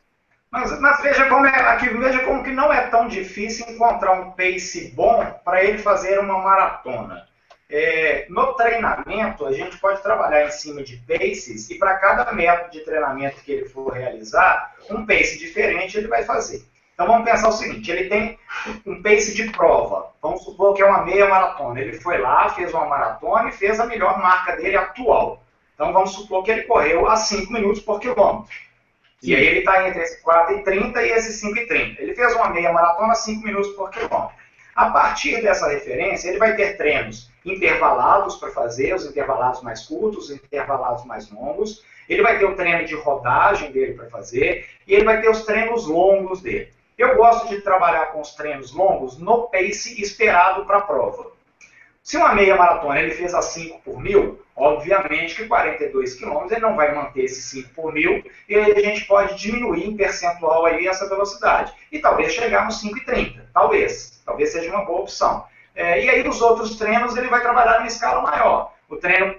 Mas, mas, veja, como é, aqui, veja como que não é tão difícil encontrar um pace bom para ele fazer uma maratona. É, no treinamento, a gente pode trabalhar em cima de paces e para cada método de treinamento que ele for realizar, um pace diferente ele vai fazer. Então vamos pensar o seguinte, ele tem um pace de prova, vamos supor que é uma meia maratona. Ele foi lá, fez uma maratona e fez a melhor marca dele atual. Então vamos supor que ele correu a 5 minutos por quilômetro. E aí ele está entre esse 4 e 30 e esse 5 e 30. Ele fez uma meia maratona 5 minutos por quilômetro. A partir dessa referência, ele vai ter treinos intervalados para fazer, os intervalados mais curtos, os intervalados mais longos. Ele vai ter o treino de rodagem dele para fazer e ele vai ter os treinos longos dele. Eu gosto de trabalhar com os treinos longos no pace esperado para a prova. Se uma meia maratona ele fez a 5 por mil, obviamente que 42 quilômetros ele não vai manter esse 5 por mil, e a gente pode diminuir em percentual aí essa velocidade. E talvez chegar no 5,30, talvez. Talvez seja uma boa opção. É, e aí nos outros treinos ele vai trabalhar em escala maior. O treino,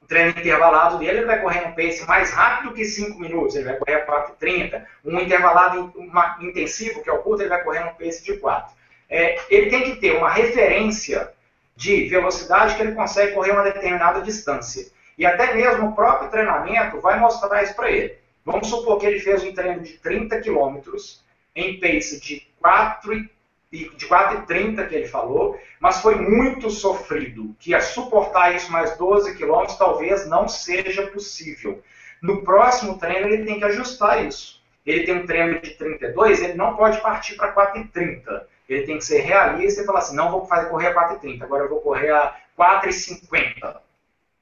o treino intervalado dele ele vai correr um pace mais rápido que 5 minutos, ele vai correr a 4,30. Um intervalado uma, intensivo, que é o curto, ele vai correr um pace de 4. É, ele tem que ter uma referência de velocidade que ele consegue correr uma determinada distância. E até mesmo o próprio treinamento vai mostrar isso para ele. Vamos supor que ele fez um treino de 30 quilômetros em pace de 4 de 4,30 que ele falou, mas foi muito sofrido, que a suportar isso mais 12 quilômetros talvez não seja possível. No próximo treino ele tem que ajustar isso. Ele tem um treino de 32, ele não pode partir para 4,30. Ele tem que ser realista e falar assim, não vou fazer correr a 4,30, agora eu vou correr a 4,50.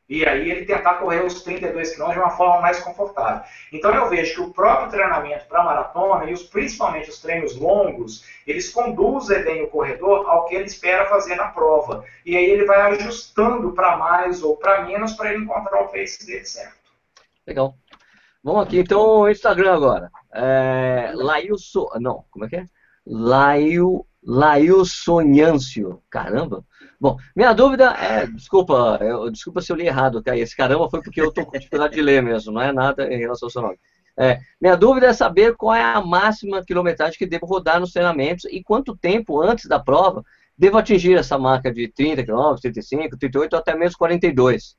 E aí ele tentar correr os 32 km de uma forma mais confortável. Então eu vejo que o próprio treinamento para maratona e os, principalmente os treinos longos, eles conduzem bem o corredor ao que ele espera fazer na prova. E aí ele vai ajustando para mais ou para menos para ele encontrar o pace dele certo. Legal. Vamos aqui então o Instagram agora. É, Lailson, não, como é que é? Lail, Lailsonhâncio. Caramba. Bom, minha dúvida é, desculpa, eu, desculpa se eu li errado, tá? Esse caramba foi porque eu estou com dificuldade de ler mesmo, não é nada em relação ao seu nome. É, minha dúvida é saber qual é a máxima quilometragem que devo rodar nos treinamentos e quanto tempo antes da prova devo atingir essa marca de 30 km, 35, 38 ou até mesmo 42.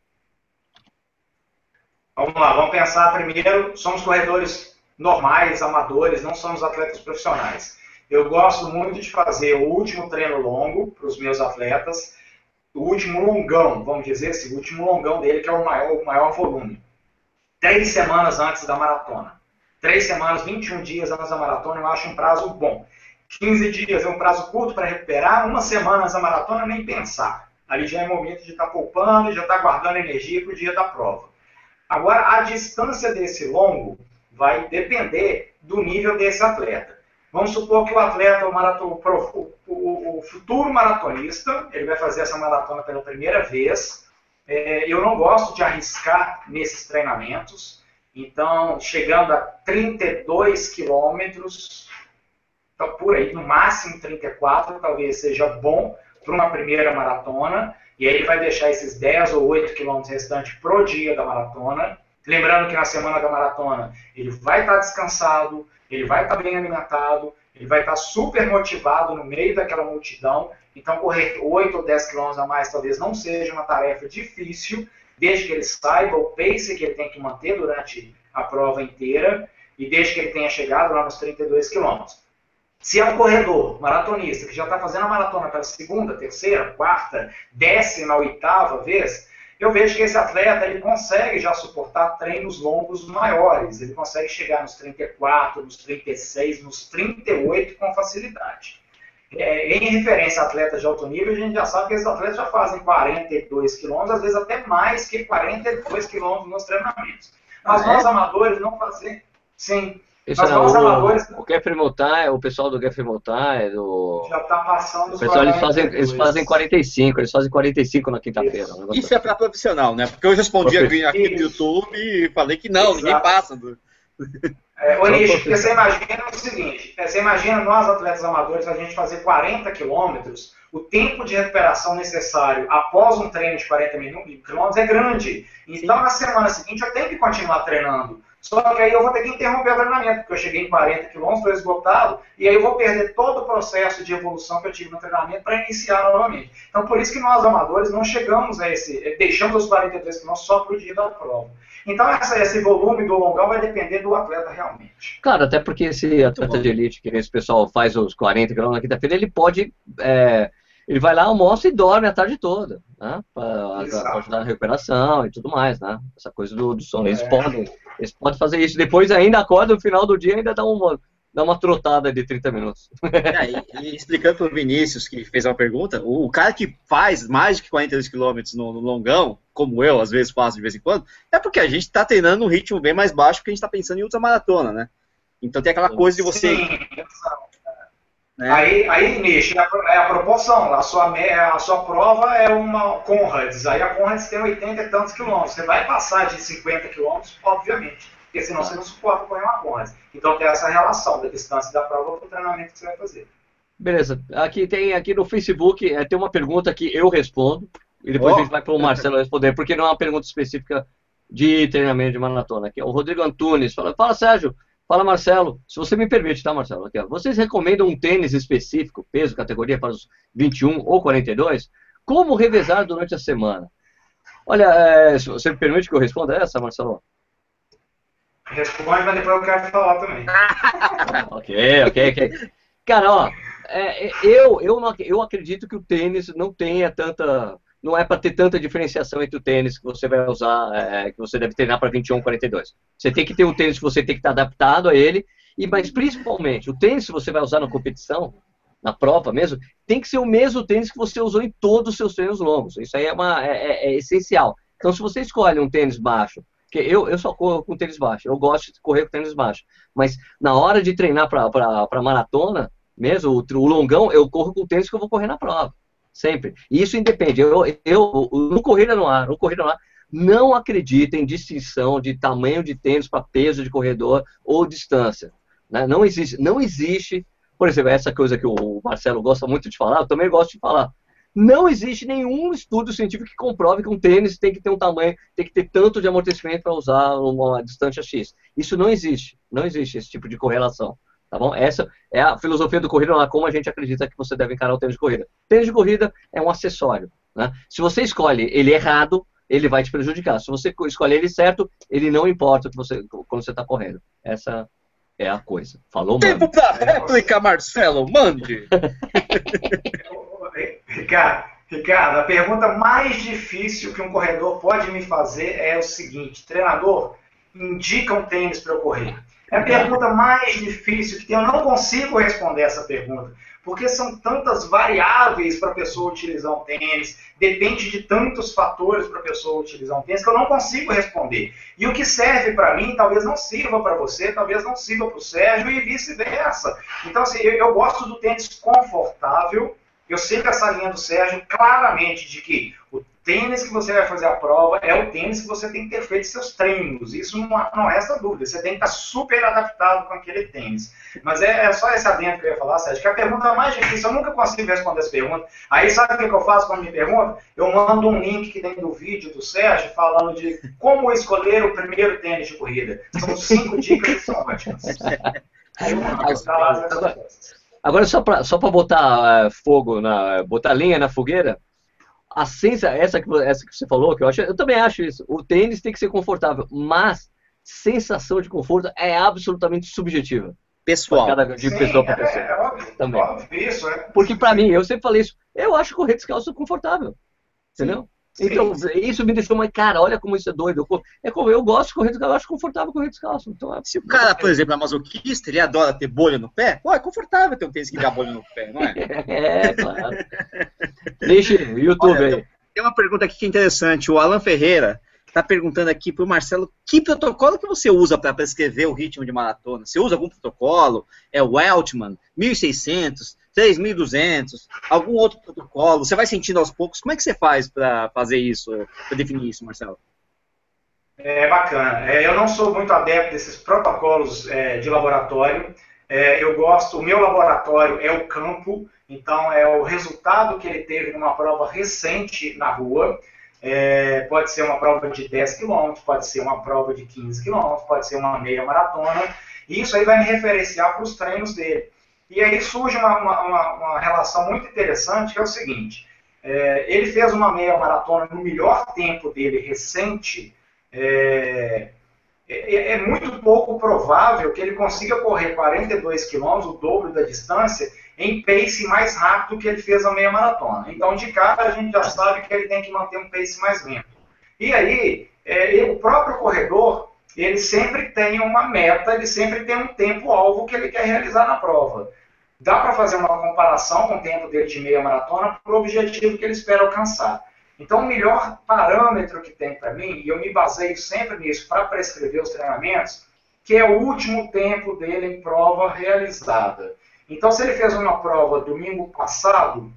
Vamos lá, vamos pensar primeiro, somos corredores normais, amadores, não somos atletas profissionais. Eu gosto muito de fazer o último treino longo para os meus atletas, o último longão, vamos dizer assim, o último longão dele, que é o maior, o maior volume. Três semanas antes da maratona. Três semanas, 21 dias antes da maratona, eu acho um prazo bom. 15 dias é um prazo curto para recuperar, uma semana antes da maratona, nem pensar. Ali já é momento de estar tá poupando, já estar tá guardando energia para o dia da prova. Agora, a distância desse longo vai depender do nível desse atleta. Vamos supor que o atleta, o, o, o, futuro maratonista, ele vai fazer essa maratona pela primeira vez. É, eu não gosto de arriscar nesses treinamentos. Então, chegando a 32 quilômetros, então, por aí, no máximo 34, talvez seja bom para uma primeira maratona. E aí ele vai deixar esses 10 ou 8 quilômetros restantes pro dia da maratona. Lembrando que na semana da maratona ele vai estar descansado, ele vai estar bem alimentado, ele vai estar super motivado no meio daquela multidão. Então, correr 8 ou 10 quilômetros a mais talvez não seja uma tarefa difícil, desde que ele saiba o pace que ele tem que manter durante a prova inteira e desde que ele tenha chegado lá nos 32 quilômetros. Se é um corredor maratonista que já está fazendo a maratona pela segunda, terceira, quarta, décima, oitava vez, eu vejo que esse atleta ele consegue já suportar treinos longos maiores. Ele consegue chegar nos 34, nos 36, nos 38 com facilidade. É, em referência a atletas de alto nível, a gente já sabe que esses atletas já fazem 42 quilômetros, às vezes até mais que 42 quilômetros nos treinamentos. Mas ah, nós, é? amadores, não fazemos. Sim, Mas nós, o, o Geoffrey Motar, o pessoal do Geoffrey Motar, é do... Já está passando O pessoal, eles fazem, eles fazem 45, eles fazem 45 na quinta-feira. Isso, Isso é para profissional, né? Porque eu respondi aqui, aqui no YouTube e falei que não, Exato. ninguém passa. Do... É, Onish, porque você imagina o seguinte, é, você imagina nós, atletas amadores, a gente fazer 40 quilômetros, o tempo de recuperação necessário após um treino de 40 quilômetros é grande. Então, na semana seguinte, eu tenho que continuar treinando. Só que aí eu vou ter que interromper o treinamento, porque eu cheguei em 40 quilômetros, estou esgotado, e aí eu vou perder todo o processo de evolução que eu tive no treinamento para iniciar novamente. Então, por isso que nós, amadores, não chegamos a esse, eh, deixamos os 42 quilômetros só para o dia da prova. Então, essa, esse volume do longão vai depender do atleta realmente. Claro, até porque esse atleta de elite, que esse pessoal faz os 40 quilômetros na quinta-feira, ele pode... É ele vai lá, almoça e dorme a tarde toda, né? Para ajudar na recuperação e tudo mais, né? Essa coisa do, do sono. Eles, é. podem, eles podem fazer isso. Depois ainda acorda no final do dia e ainda dá uma, dá uma trotada de 30 minutos. É, e, e, explicando para o Vinícius, que fez uma pergunta, o, o, cara que faz mais de 42 quilômetros no, no, longão, como eu às vezes faço de vez em quando, é porque a gente está treinando um ritmo bem mais baixo porque a gente está pensando em ultramaratona, né? Então tem aquela coisa de você... Né? Aí, aí Nish, é, é a proporção. A sua, a sua prova é uma Conrads. Aí a Conrads tem 80 e tantos quilômetros. Você vai passar de 50 quilômetros, obviamente. Porque senão você não suporta correr uma Conrads. Então tem essa relação da distância da prova para o treinamento que você vai fazer. Beleza. Aqui tem aqui no Facebook é, tem uma pergunta que eu respondo. E depois oh. a gente vai para o Marcelo responder, porque não é uma pergunta específica de treinamento de maratona. Aqui é o Rodrigo Antunes. Fala, fala Sérgio, Fala, Marcelo. Se você me permite, tá, Marcelo? Aqui, vocês recomendam um tênis específico, peso, categoria para os 21 ou 42? Como revezar durante a semana? Olha, é, você me permite que eu responda essa, Marcelo? Responde, mas depois eu quero falar também. <laughs> ok, ok, ok. Cara, ó, é, é, eu, eu, não, eu acredito que o tênis não tenha tanta. Não é para ter tanta diferenciação entre o tênis que você vai usar, é, que você deve treinar para 21, 42. Você tem que ter um tênis que você tem que estar adaptado a ele, e mas principalmente o tênis que você vai usar na competição, na prova mesmo, tem que ser o mesmo tênis que você usou em todos os seus treinos longos. Isso aí é, uma, é, é, é essencial. Então, se você escolhe um tênis baixo, que eu, eu só corro com tênis baixo, eu gosto de correr com tênis baixo, mas na hora de treinar para maratona, mesmo, o, o, longão, eu corro com tênis que eu vou correr na prova. Sempre. E isso independe. Eu, eu, no corrida no ar, no corrida no ar, não acredito em distinção de tamanho de tênis para peso de corredor ou distância. Né? Não existe, não existe, por exemplo, essa coisa que o Marcelo gosta muito de falar, eu também gosto de falar. Não existe nenhum estudo científico que comprove que um tênis tem que ter um tamanho, tem que ter tanto de amortecimento para usar uma distância X. Isso não existe. Não existe esse tipo de correlação. Tá bom? Essa é a filosofia do corrida, como a gente acredita que você deve encarar o tênis de corrida. Tênis de corrida é um acessório. Né? Se você escolhe ele errado, ele vai te prejudicar. Se você escolhe ele certo, ele não importa que você, quando você está correndo. Essa é a coisa. Falou, Tempo para réplica, Marcelo, mande! <laughs> Ricardo, Ricardo, a pergunta mais difícil que um corredor pode me fazer é o seguinte: treinador, indica um tênis para eu correr. É a pergunta mais difícil que tem. Eu não consigo responder essa pergunta, porque são tantas variáveis para a pessoa utilizar um tênis, depende de tantos fatores para a pessoa utilizar um tênis que eu não consigo responder. E o que serve para mim talvez não sirva para você, talvez não sirva para o Sérgio e vice-versa. Então, assim, eu, eu gosto do tênis confortável. Eu sigo essa linha do Sérgio claramente de que o tênis que você vai fazer a prova é o tênis que você tem que ter feito seus treinos. Isso não, não resta dúvida. Você tem que estar super adaptado com aquele tênis. Mas é, é só esse adentro que eu ia falar, Sérgio, que a pergunta é mais difícil. Eu nunca consigo responder essa pergunta. Aí sabe o que eu faço quando me perguntam? Eu mando um link que tem do vídeo do Sérgio falando de como escolher o primeiro tênis de corrida. São cinco dicas que são ótimas. Agora, só para botar uh, fogo, na, botar linha na fogueira, a sensação, essa que, essa que você falou, que eu acho, eu também acho isso. O tênis tem que ser confortável, mas sensação de conforto é absolutamente subjetiva. Pessoal. Cada, de Sim, pessoa para pessoa. É, é óbvio, também. Óbvio isso, é. Porque para mim, eu sempre falei isso, eu acho correr descalço confortável. Entendeu? Então, isso me deixou mais, cara, olha como isso é doido. Eu, é como eu gosto de correr descalço, eu acho confortável correr descalço. Então, é... Se o cara, por exemplo, é masoquista, ele adora ter bolha no pé, pô, é confortável ter um tênis que dá bolha no pé, não é? <laughs> é, claro. Deixa o YouTube olha, aí. Tem uma pergunta aqui que é interessante. O Alan Ferreira está perguntando aqui para o Marcelo que protocolo que você usa para prescrever o ritmo de maratona. Você usa algum protocolo? É o Weltman, 1600, 3200, algum outro protocolo? Você vai sentindo aos poucos? Como é que você faz para fazer isso, para definir isso, Marcelo? É bacana. É, eu não sou muito adepto desses protocolos é, de laboratório. É, eu gosto, o meu laboratório é o campo, então é o resultado que ele teve numa prova recente na rua. É, pode ser uma prova de 10 km, pode ser uma prova de 15 km, pode ser uma meia maratona. E isso aí vai me referenciar para os treinos dele. E aí surge uma, uma, uma, relação muito interessante, que é o seguinte. É, ele fez uma meia maratona no melhor tempo dele recente. É, é, é muito pouco provável que ele consiga correr 42 km, o dobro da distância, em pace mais rápido que ele fez a meia maratona. Então, de cara, a gente já sabe que ele tem que manter um pace mais lento. E aí, é, o próprio corredor, ele sempre tem uma meta, ele sempre tem um tempo-alvo que ele quer realizar na prova. Dá para fazer uma comparação com o tempo dele de meia maratona para o objetivo que ele espera alcançar. Então, o melhor parâmetro que tem para mim, e eu me baseio sempre nisso para prescrever os treinamentos, que é o último tempo dele em prova realizada. Então, se ele fez uma prova domingo passado,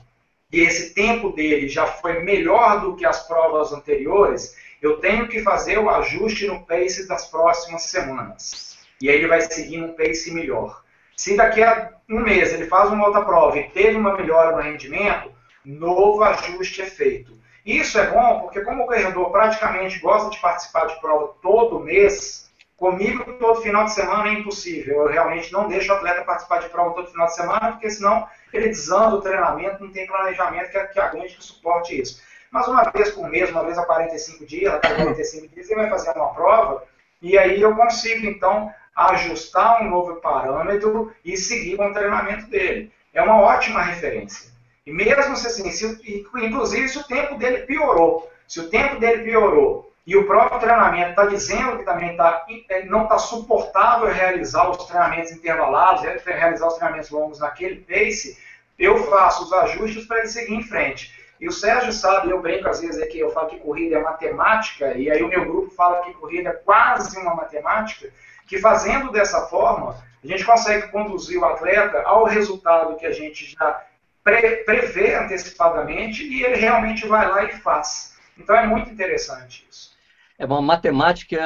e esse tempo dele já foi melhor do que as provas anteriores, eu tenho que fazer o ajuste no pace das próximas semanas. E aí ele vai seguir um pace melhor. Se daqui a um mês ele faz uma outra prova e teve uma melhora no rendimento, novo ajuste é feito. Isso é bom porque como o corredor praticamente gosta de participar de prova todo mês, Comigo, todo final de semana é impossível. Eu realmente não deixo o atleta participar de prova todo final de semana, porque senão ele desanda o treinamento, não tem planejamento que, aguente, que suporte isso. Mas uma vez por mês, uma vez a 45 dias, a 45 dias, ele vai fazer uma prova, e aí eu consigo, então, ajustar um novo parâmetro e seguir com o treinamento dele. É uma ótima referência. E mesmo assim, se, inclusive se o tempo dele piorou, se o tempo dele piorou e o próprio treinamento está dizendo que também tá, é, não está suportável realizar os treinamentos intervalados, realizar os treinamentos longos naquele pace, eu faço os ajustes para ele seguir em frente. E o Sérgio sabe, eu brinco às vezes que eu falo que corrida é matemática, e aí o meu grupo fala que corrida é quase uma matemática, que fazendo dessa forma, a gente consegue conduzir o atleta ao resultado que a gente já pre prevê antecipadamente e ele realmente vai lá e faz. Então é muito interessante isso. É uma matemática.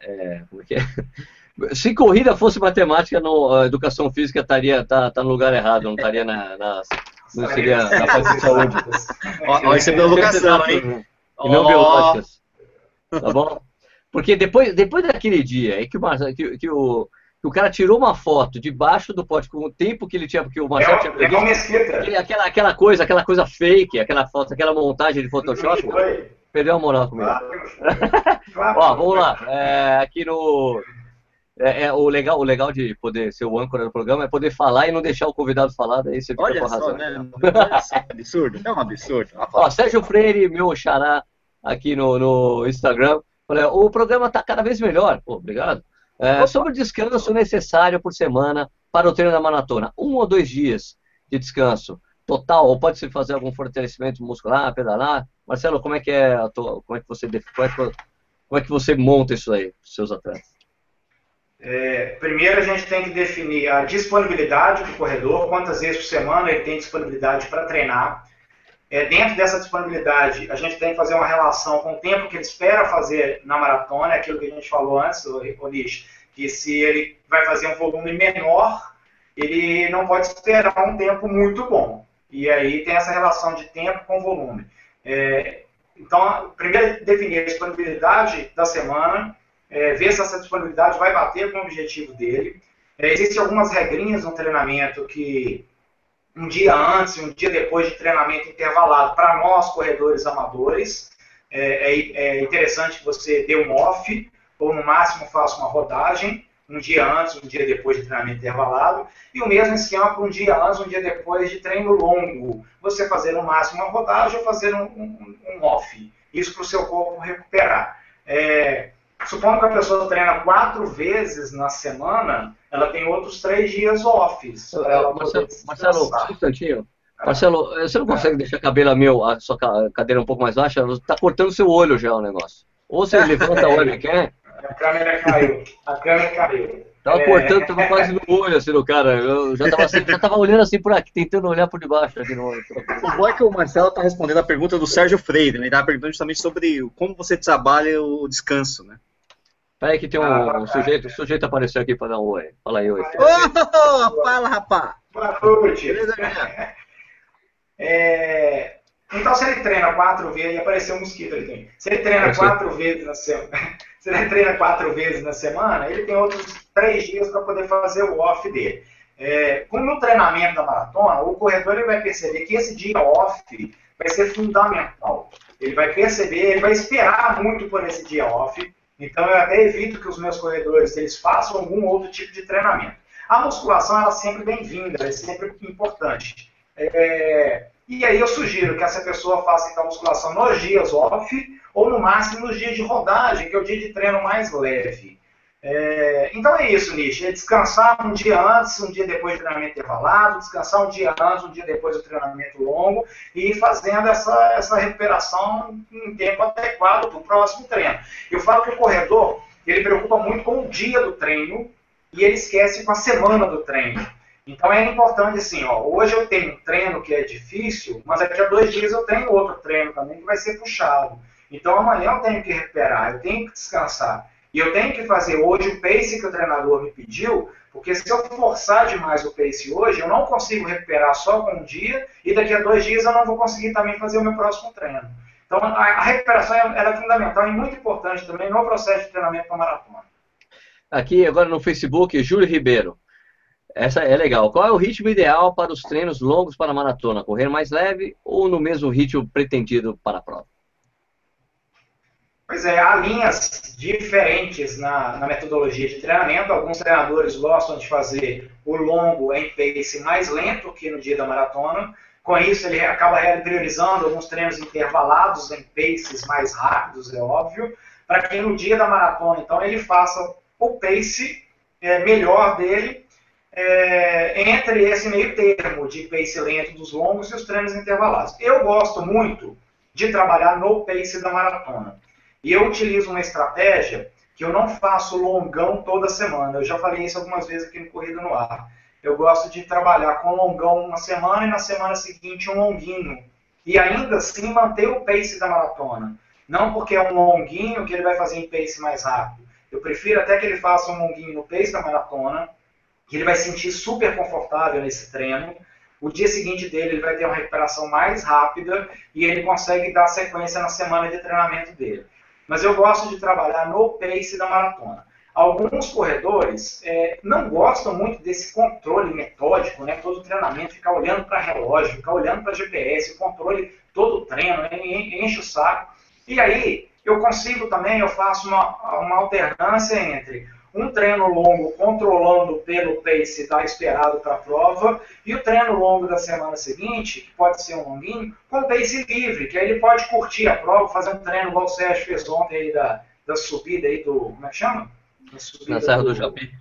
É, é? <laughs> Se corrida fosse matemática, a educação física estaria tá, tá no lugar errado, não estaria na, na não seria na parte de saúde. Olha, isso é educação, hein? E não biológicas. Tá bom? Porque depois, depois daquele dia é que, o, que, que o, o cara tirou uma foto debaixo do pote com o tempo que ele tinha, porque o Marcelo tinha previsto. Aquela, aquela coisa, aquela coisa fake, aquela foto, aquela montagem de Photoshop. Perdeu a moral comigo. <laughs> Ó, vamos lá. É, aqui no. É, é, o, legal, o legal de poder ser o âncora do programa é poder falar e não deixar o convidado falar, daí você fica Olha com a razão. Só, né? é absurdo, é um absurdo. <laughs> Ó, Sérgio Freire, meu xará, aqui no, no Instagram. Olha, o programa está cada vez melhor. Pô, obrigado. É, sobre o descanso necessário por semana para o treino da maratona. Um ou dois dias de descanso total, ou pode-se fazer algum fortalecimento muscular, pedalar? Marcelo, como é que é tua, como é que você como é que, como é que você monta isso aí, seus atletas? É, primeiro a gente tem que definir a disponibilidade do corredor, quantas vezes por semana ele tem disponibilidade para treinar. É, dentro dessa disponibilidade, a gente tem que fazer uma relação com o tempo que ele espera fazer na maratona, é aquilo que a gente falou antes, o Nish, que se ele vai fazer um volume menor, ele não pode esperar um tempo muito bom. E aí tem essa relação de tempo com volume. É, então, primeiro definir a disponibilidade da semana, é, ver se essa disponibilidade vai bater com o objetivo dele. É, existem algumas regrinhas no treinamento que um dia antes e um dia depois de treinamento intervalado para nós, corredores amadores. É, é, é, interessante que você dê um off, ou no máximo faça uma rodagem, um dia antes, um dia depois de treinamento intervalado, e o mesmo esquema para um dia antes, um dia depois de treino longo. Você fazer no máximo uma rodagem ou fazer um, um, um off. Isso para o seu corpo recuperar. É, Supondo que a pessoa treina quatro vezes na semana, ela tem outros três dias off. Marcelo, Marcelo, um instantinho. Marcelo, você não consegue deixar a cabelo meu, a sua cadeira um pouco mais baixa? Está cortando seu olho já o negócio. Ou você <laughs> levanta o olho quer? A câmera caiu. A câmera caiu. Tava é... cortando, tava quase no olho assim no cara. Eu já tava, assim, já tava olhando assim por aqui, tentando olhar por debaixo aqui no olho. O bom é que o Marcelo tá respondendo a pergunta do Sérgio Freire, né? Ele tava perguntando justamente sobre como você trabalha o descanso, né? Peraí que tem um, ah, um sujeito, o sujeito apareceu aqui para dar um oi. Fala aí, oi. Oh, fala, rapaz. Boa noite. <laughs> É, então, se ele treina quatro vezes, e apareceu um mosquito ali também. Se ele treina quatro vezes na semana, <laughs> se ele treina quatro vezes na semana, ele tem outros três dias para poder fazer o off dele. É, como no treinamento da maratona, o corredor ele vai perceber que esse dia off vai ser fundamental. Ele vai perceber, ele vai esperar muito por esse dia off então eu até evito que os meus corredores eles façam algum outro tipo de treinamento. A musculação ela é sempre bem-vinda, é sempre importante. É... E aí eu sugiro que essa pessoa faça então musculação nos dias off ou no máximo nos dias de rodagem, que é o dia de treino mais leve. É, então é isso, Nish. É descansar um dia antes, um dia depois do treinamento intervalado, descansar um dia antes, um dia depois do treinamento longo e ir fazendo essa, essa recuperação em tempo adequado para o próximo treino. Eu falo que o corredor ele preocupa muito com o dia do treino e ele esquece com a semana do treino. Então é importante assim, ó, hoje eu tenho um treino que é difícil, mas daqui a dois dias eu tenho outro treino também que vai ser puxado. Então amanhã eu tenho que recuperar, eu tenho que descansar. E eu tenho que fazer hoje o pace que o treinador me pediu, porque se eu forçar demais o pace hoje, eu não consigo recuperar só com um dia, e daqui a dois dias eu não vou conseguir também fazer o meu próximo treino. Então a, recuperação é fundamental e muito importante também no processo de treinamento para maratona. Aqui agora no Facebook, Júlio Ribeiro. essa é legal. Qual é o ritmo ideal para os treinos longos para a maratona? Correr mais leve ou no mesmo ritmo pretendido para a prova? Pois é, há linhas diferentes na, na, metodologia de treinamento. Alguns treinadores gostam de fazer o longo em pace mais lento que no dia da maratona. Com isso, ele acaba priorizando alguns treinos intervalados em paces mais rápidos, é óbvio, para que no dia da maratona, então, ele faça o pace é, melhor dele é, entre esse meio termo de pace lento dos longos e os treinos intervalados. Eu gosto muito de trabalhar no pace da maratona. E eu utilizo uma estratégia que eu não faço longão toda semana. Eu já falei isso algumas vezes aqui no Corrida no Ar. Eu gosto de trabalhar com longão uma semana e na semana seguinte um longuinho. E ainda assim manter o pace da maratona. Não porque é um longuinho que ele vai fazer em pace mais rápido. Eu prefiro até que ele faça um longuinho no pace da maratona, que ele vai sentir super confortável nesse treino. O dia seguinte dele ele vai ter uma recuperação mais rápida e ele consegue dar sequência na semana de treinamento dele mas eu gosto de trabalhar no pace da maratona. Alguns corredores é, não gostam muito desse controle metódico, né? todo o treinamento, ficar olhando para relógio, ficar olhando para GPS, o controle, todo o treino, enche o saco. E aí, eu consigo também, eu faço uma, uma alternância entre um treino longo controlando pelo pace da esperado para a prova, e o treino longo da semana seguinte, que pode ser um longuinho, com pace livre, que aí ele pode curtir a prova, fazer um treino igual o Sérgio fez ontem aí da, da subida aí do. Como é que chama? Na Serra do, do Japi.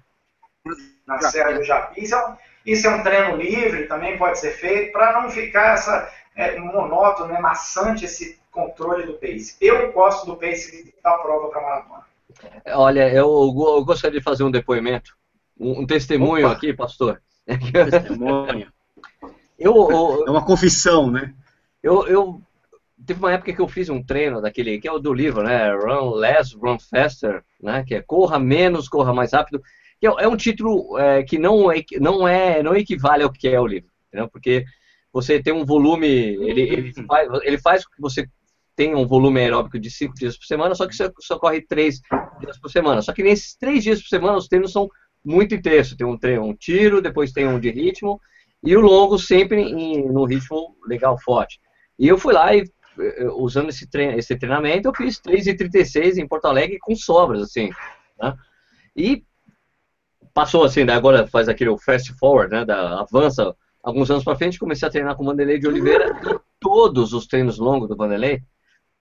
Na Serra do Japi. Isso é, um, isso é um treino livre, também pode ser feito, para não ficar essa é, monótono, né, maçante esse controle do pace. Eu gosto do pace da prova para maratona. Olha, eu, eu, gostaria de fazer um depoimento, um, um testemunho Opa. aqui, pastor. Testemunho. eu, eu, é uma confissão, né? Eu, eu teve uma época que eu fiz um treino daquele que é o do livro, né? Run less, run faster, né? Que é corra menos, corra mais rápido. Que é, é um título é, que não é, não é não equivale ao que é o livro, entendeu? Porque você tem um volume, ele, ele, faz, ele faz com que você tem um volume aeróbico de cinco dias por semana, só que você só corre três dias por semana. Só que nesses três dias por semana os treinos são muito intensos. Tem um treino, um tiro, depois tem um de ritmo, e o longo sempre em, no ritmo legal, forte. E eu fui lá e, eh, usando esse, esse treinamento, eu fiz 3,36 em Porto Alegre com sobras, assim. Né? E passou assim, agora faz aquele fast forward, né, da avança alguns anos para frente, comecei a treinar com o Vanderlei de Oliveira e todos os treinos longos do Vanderlei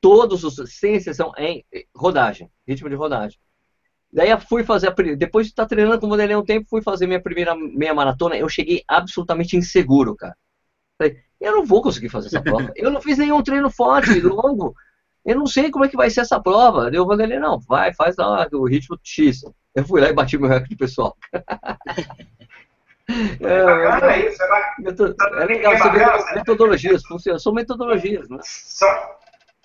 todos os, sem exceção, em rodagem, ritmo de rodagem. Daí eu fui fazer, a, depois de estar treinando com o Vanderlei um tempo, fui fazer minha primeira meia maratona, eu cheguei absolutamente inseguro, cara. Falei, eu não vou conseguir fazer essa prova. <laughs> Eu não fiz nenhum treino forte, longo. Eu não sei como é que vai ser essa prova. Deu o Vanderlei, não, vai, faz lá o ritmo X. Eu fui lá e bati meu recorde pessoal. <laughs> É, é, bacana isso, é, bacana. é legal, você vê metodologias, funcionam, são metodologias, né? São,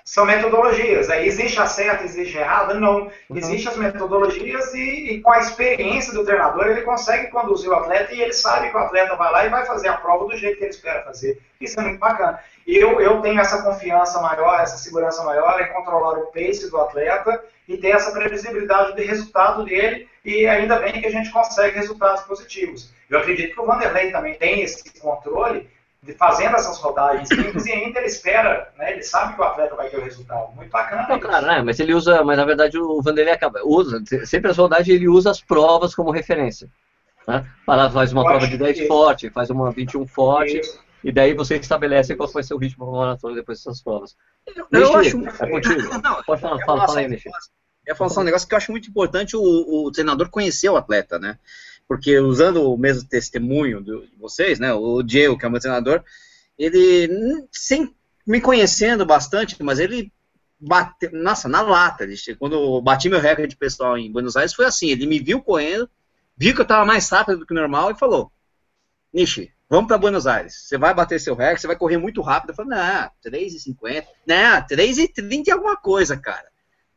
são metodologias. Aí existe a certa, existe a errada? Não. Uhum. Existem as metodologias e, e, com a experiência do treinador ele consegue conduzir o atleta e ele sabe que o atleta vai lá e vai fazer a prova do jeito que ele espera fazer. Isso é muito bacana. E eu, eu tenho essa confiança maior, essa segurança maior em controlar o pace do atleta e ter essa previsibilidade de resultado dele e ainda bem que a gente consegue resultados positivos. Eu acredito que o Vanderlei também tem esse controle fazendo essas rodagens simples e ainda ele espera, né, ele sabe que o atleta vai ter o resultado. Muito bacana. Não, claro, né, mas ele usa, mas na verdade o Vanderlei acaba, usa, sempre as rodagens ele usa as provas como referência. Né? Faz uma prova de 10 forte, faz uma 21 forte, Isso. e daí você estabelece qual vai ser o ritmo da maratona depois dessas provas. Eu, eu acho... É contigo. <laughs> Não, Pode falar, fala, fala aí, Nishi. Eu ia falar só um negócio que eu acho muito importante o, o treinador conhecer o atleta, né? Porque usando o mesmo testemunho de vocês, né, o Diego, que é o meu treinador, ele, sem me conhecendo bastante, mas ele bateu, nossa, na lata, quando eu bati meu recorde pessoal em Buenos Aires, foi assim, ele me viu correndo, viu que eu estava mais rápido do que normal e falou, Nishi, vamos para Buenos Aires, você vai bater seu recorde, você vai correr muito rápido. Eu falei, não, 3,50, não, 3,30 e alguma coisa, cara.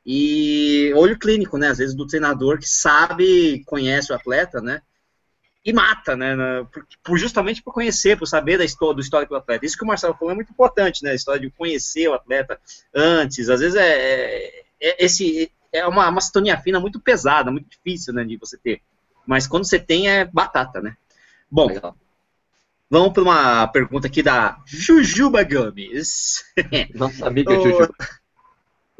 E olho clínico, né? Às vezes do treinador que sabe, conhece o atleta, né? E mata, né? Por, por justamente por conhecer, por saber da história, do histórico do atleta. Isso que o Marcelo falou é muito importante, né? A história de conhecer o atleta antes. Às vezes é, é, é esse é uma, uma sintonia fina muito pesada, muito difícil, né? De você ter. Mas quando você tem é batata, né? Bom, Legal. vamos para uma pergunta aqui da Jujuba Gomes. Nossa amiga. Jujuba. <laughs>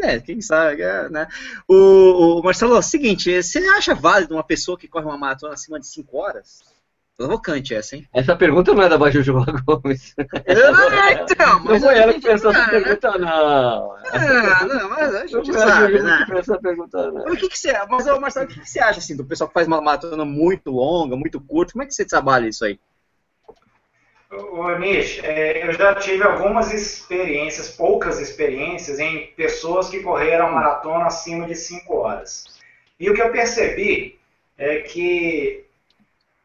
É, quem sabe, é, né? O, o Marcelo, é o seguinte, você acha válido uma pessoa que corre uma maratona acima de 5 horas? Provocante essa, hein? Essa pergunta não é da Bajujuba Gomes. <laughs> Ah, então, mas não foi ela que pensou essa pergunta, não. Ah, não, mas a gente não sabe, né? Que essa pergunta, não. Mas o que, que você, mas, Marcelo, o que, que você acha, assim, do pessoal que faz uma maratona muito longa, muito curta? Como é que você trabalha isso aí? Ô, Nish, é, eu já tive algumas experiências, poucas experiências, em pessoas que correram maratona acima de 5 horas. E o que eu percebi é que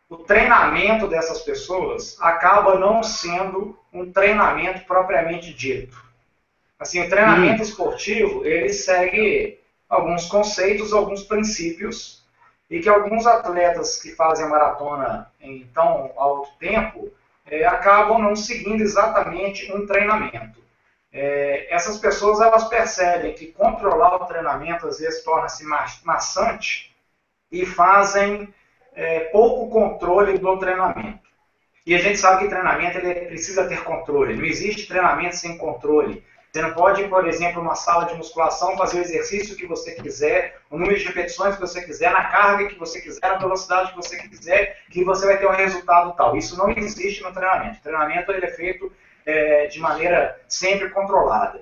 o treinamento dessas pessoas acaba não sendo um treinamento propriamente dito. Assim, o treinamento hum. esportivo, ele segue alguns conceitos, alguns princípios, e que alguns atletas que fazem maratona em tão alto tempo é, acabam não seguindo exatamente um treinamento. É, essas pessoas elas percebem que controlar o treinamento às vezes torna-se maçante e fazem é, pouco controle do treinamento. E a gente sabe que treinamento ele precisa ter controle. Não existe treinamento sem controle. Você não pode, por exemplo, numa sala de musculação, fazer o exercício que você quiser, o número de repetições que você quiser, na carga que você quiser, na velocidade que você quiser, que você vai ter um resultado tal. Isso não existe no treinamento. O treinamento ele é feito é, de maneira sempre controlada.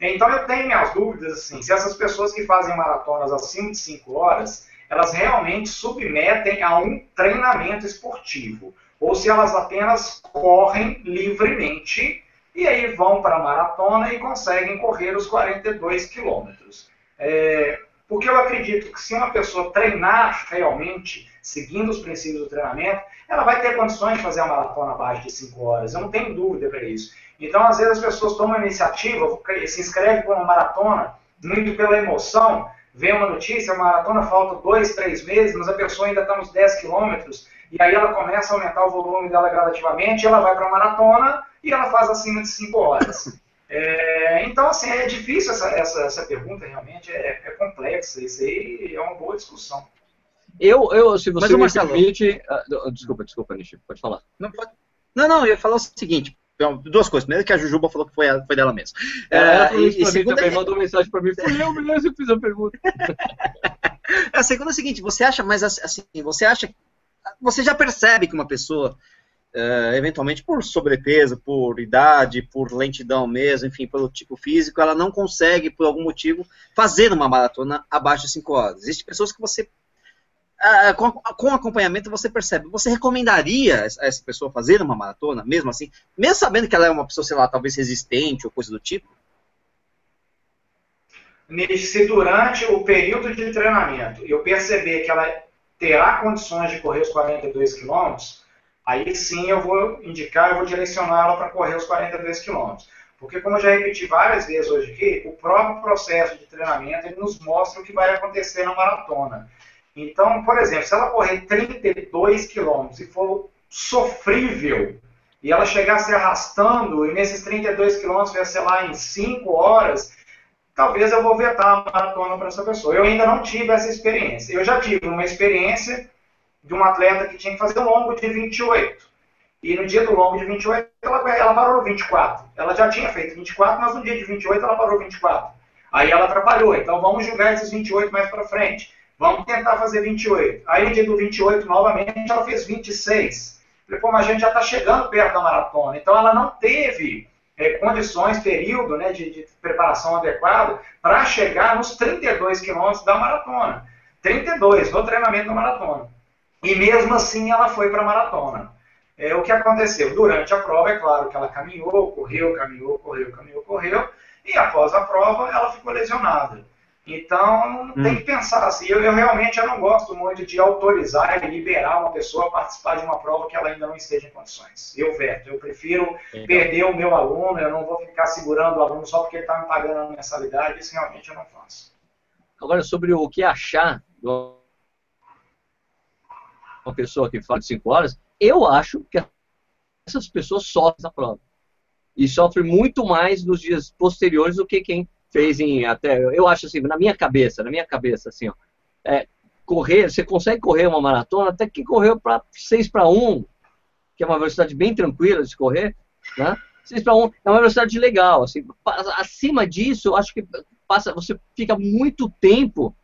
Então eu tenho minhas dúvidas assim, se essas pessoas que fazem maratonas acima de 5 horas, elas realmente submetem a um treinamento esportivo, ou se elas apenas correm livremente e aí vão para a maratona e conseguem correr os 42 quilômetros. É, porque eu acredito que se uma pessoa treinar realmente, seguindo os princípios do treinamento, ela vai ter condições de fazer a maratona abaixo de 5 horas. Eu não tenho dúvida para isso. Então, às vezes, as pessoas tomam a iniciativa, se inscrevem para uma maratona, muito pela emoção, vê uma notícia, a maratona falta dois, três meses, mas a pessoa ainda está nos 10 quilômetros, e aí ela começa a aumentar o volume dela gradativamente, ela vai para a maratona e ela faz acima de 5 horas. É, então, assim, é difícil essa, essa, essa pergunta, realmente é, é, complexa, isso aí é uma boa discussão. Eu, eu se você me permite... Uh, desculpa, desculpa, Nishi, pode falar. Não, pode... não, não, eu ia falar o seguinte, então, duas coisas. Primeiro que a Jujuba falou que foi, foi dela mesma. É, ela falou isso e, e também, mandou mensagem para mim. Fui eu mesmo que fiz a pergunta. <laughs> a segunda é a seguinte, você acha, mas assim, você acha, você já percebe que uma pessoa, uh, eventualmente por sobrepeso, por idade, por lentidão mesmo, enfim, pelo tipo físico, ela não consegue, por algum motivo, fazer uma maratona abaixo de 5 horas. Existem pessoas que você ah, com, com acompanhamento você percebe. Você recomendaria a essa pessoa fazer uma maratona, mesmo assim, mesmo sabendo que ela é uma pessoa, sei lá, talvez resistente ou coisa do tipo? Se durante o período de treinamento eu perceber que ela terá condições de correr os 42 quilômetros, aí sim eu vou indicar, eu vou direcionar ela para correr os 42 quilômetros. Porque, como eu já repeti várias vezes hoje aqui, o próprio processo de treinamento ele nos mostra o que vai acontecer na maratona. Então, por exemplo, se ela correr 32 quilômetros e for sofrível, e ela chegar se arrastando, e nesses 32 quilômetros vai ser lá em 5 horas, talvez eu vou vetar a maratona para essa pessoa. Eu ainda não tive essa experiência. Eu já tive uma experiência de um atleta que tinha que fazer um longo de 28. E no dia do longo de 28, ela, ela parou no 24. Ela já tinha feito 24, mas no dia de 28 ela parou 24. Aí ela atrapalhou. Então vamos julgar esses 28 mais para frente. Vamos tentar fazer 28. Aí no dia do 28, novamente, ela fez 26. Falei, pô, mas a gente já está chegando perto da maratona. Então ela não teve é, condições, período né, de, de preparação adequado para chegar nos 32 quilômetros da maratona. 32, no treinamento da maratona. E mesmo assim ela foi para a maratona. É, o que aconteceu? Durante a prova, é claro que ela caminhou, correu, caminhou, correu, caminhou, correu, e após a prova ela ficou lesionada. Então, hum. tem que pensar assim. Eu, eu, realmente eu não gosto muito de autorizar e liberar uma pessoa a participar de uma prova que ela ainda não esteja em condições. Eu veto. Eu prefiro perder o meu aluno, eu não vou ficar segurando o aluno só porque ele está me pagando a mensalidade. Isso realmente eu não faço. Agora, sobre o que achar de uma pessoa que fala de 5 horas, eu acho que essas pessoas sofrem na prova. E sofrem muito mais nos dias posteriores do que quem fez em até, eu acho assim, na minha cabeça, na minha cabeça, assim, ó, é, correr, você consegue correr uma maratona até que correu para 6 para 1, que é uma velocidade bem tranquila de correr, né? 6 para 1 é uma velocidade legal, assim, acima disso, eu acho que passa, você fica muito tempo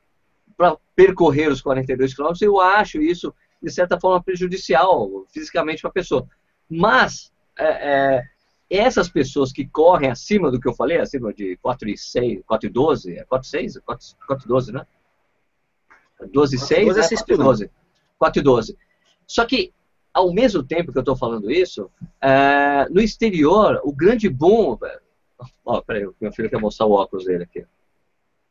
para percorrer os 42 km, eu acho isso, de certa forma, prejudicial fisicamente para a pessoa. Mas, é, é, essas pessoas que correm acima do que eu falei, acima de 4 e 6, 4 e 12, é 4 e 6? 4, 4 e 12, né? 12 e 6, 12 é 4 e 12. 4 e 12. Só que, ao mesmo tempo que eu estou falando isso, é, no exterior, o grande boom... Ó, peraí, meu filho quer mostrar o óculos dele aqui.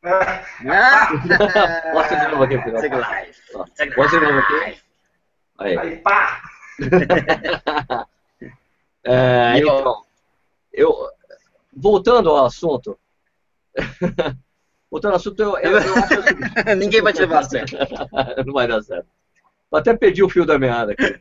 <laughs> Mostra de novo aqui. Mostra de novo aqui. Aí. Aí, pá! <laughs> é, então, eu, voltando ao assunto, <laughs> voltando ao assunto, eu, eu, eu acho <laughs> Ninguém vai te levar a sério. Não vai dar certo. Eu até perdi o fio da meada aqui.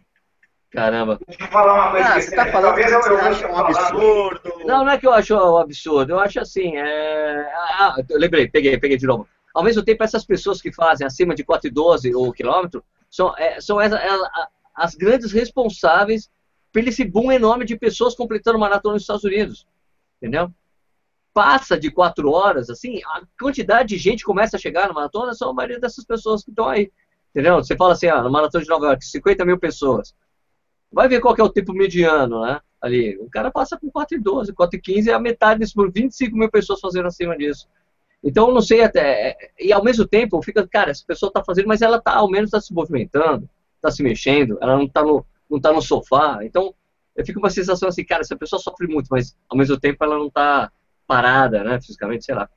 Caramba. Deixa eu falar uma coisa ah, que você está falando que você acha um absurdo. Não, não é que eu acho um absurdo. Eu acho assim. É... Ah, eu lembrei, peguei, peguei de novo. Ao mesmo tempo, essas pessoas que fazem acima de 4,12 o quilômetro são, é, são as, as grandes responsáveis por esse boom enorme de pessoas completando maratona nos Estados Unidos. Entendeu? Passa de quatro horas, assim, a quantidade de gente começa a chegar na maratona são a maioria dessas pessoas que estão aí. Entendeu? Você fala assim, ah, na maratona de Nova York, 50 mil pessoas. Vai ver qual é o tempo mediano, né? Ali, o cara passa com 4,12, 4,15 e a metade disso por 25 mil pessoas fazendo acima disso. Então, não sei até. E ao mesmo tempo, fica, cara, essa pessoa está fazendo, mas ela está ao menos está se movimentando, está se mexendo, ela não está no, não tá no sofá. Então, eu fico com uma sensação assim, cara, essa pessoa sofre muito, mas ao mesmo tempo ela não está parada, né, fisicamente, sei lá.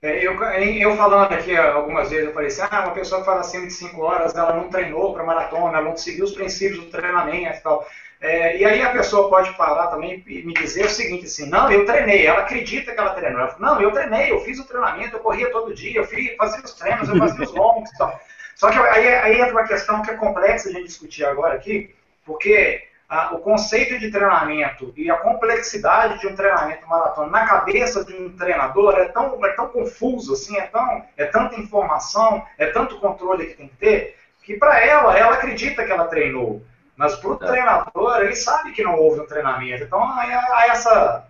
É, eu, eu falando aqui algumas vezes, eu falei assim, ah, uma pessoa que faz acima de 5 horas, ela não treinou para maratona, ela não seguiu os princípios do treinamento e tal. É, e aí a pessoa pode parar também e me dizer o seguinte, assim, não, eu treinei, ela acredita que ela treinou. Ela fala, não, eu treinei, eu fiz o treinamento, eu corria todo dia, eu fiz, fazia os treinos, eu fazia os <laughs> longos e tal. Só que aí, aí entra uma questão que é complexa a gente discutir agora aqui, porque o conceito de treinamento e a complexidade de um treinamento maratona na cabeça de um treinador é tão, é tão confuso, assim, é, tão, é tanta informação, é tanto controle que tem que ter, que para ela, ela acredita que ela treinou. Mas para o é. treinador, ele sabe que não houve um treinamento. Então há essa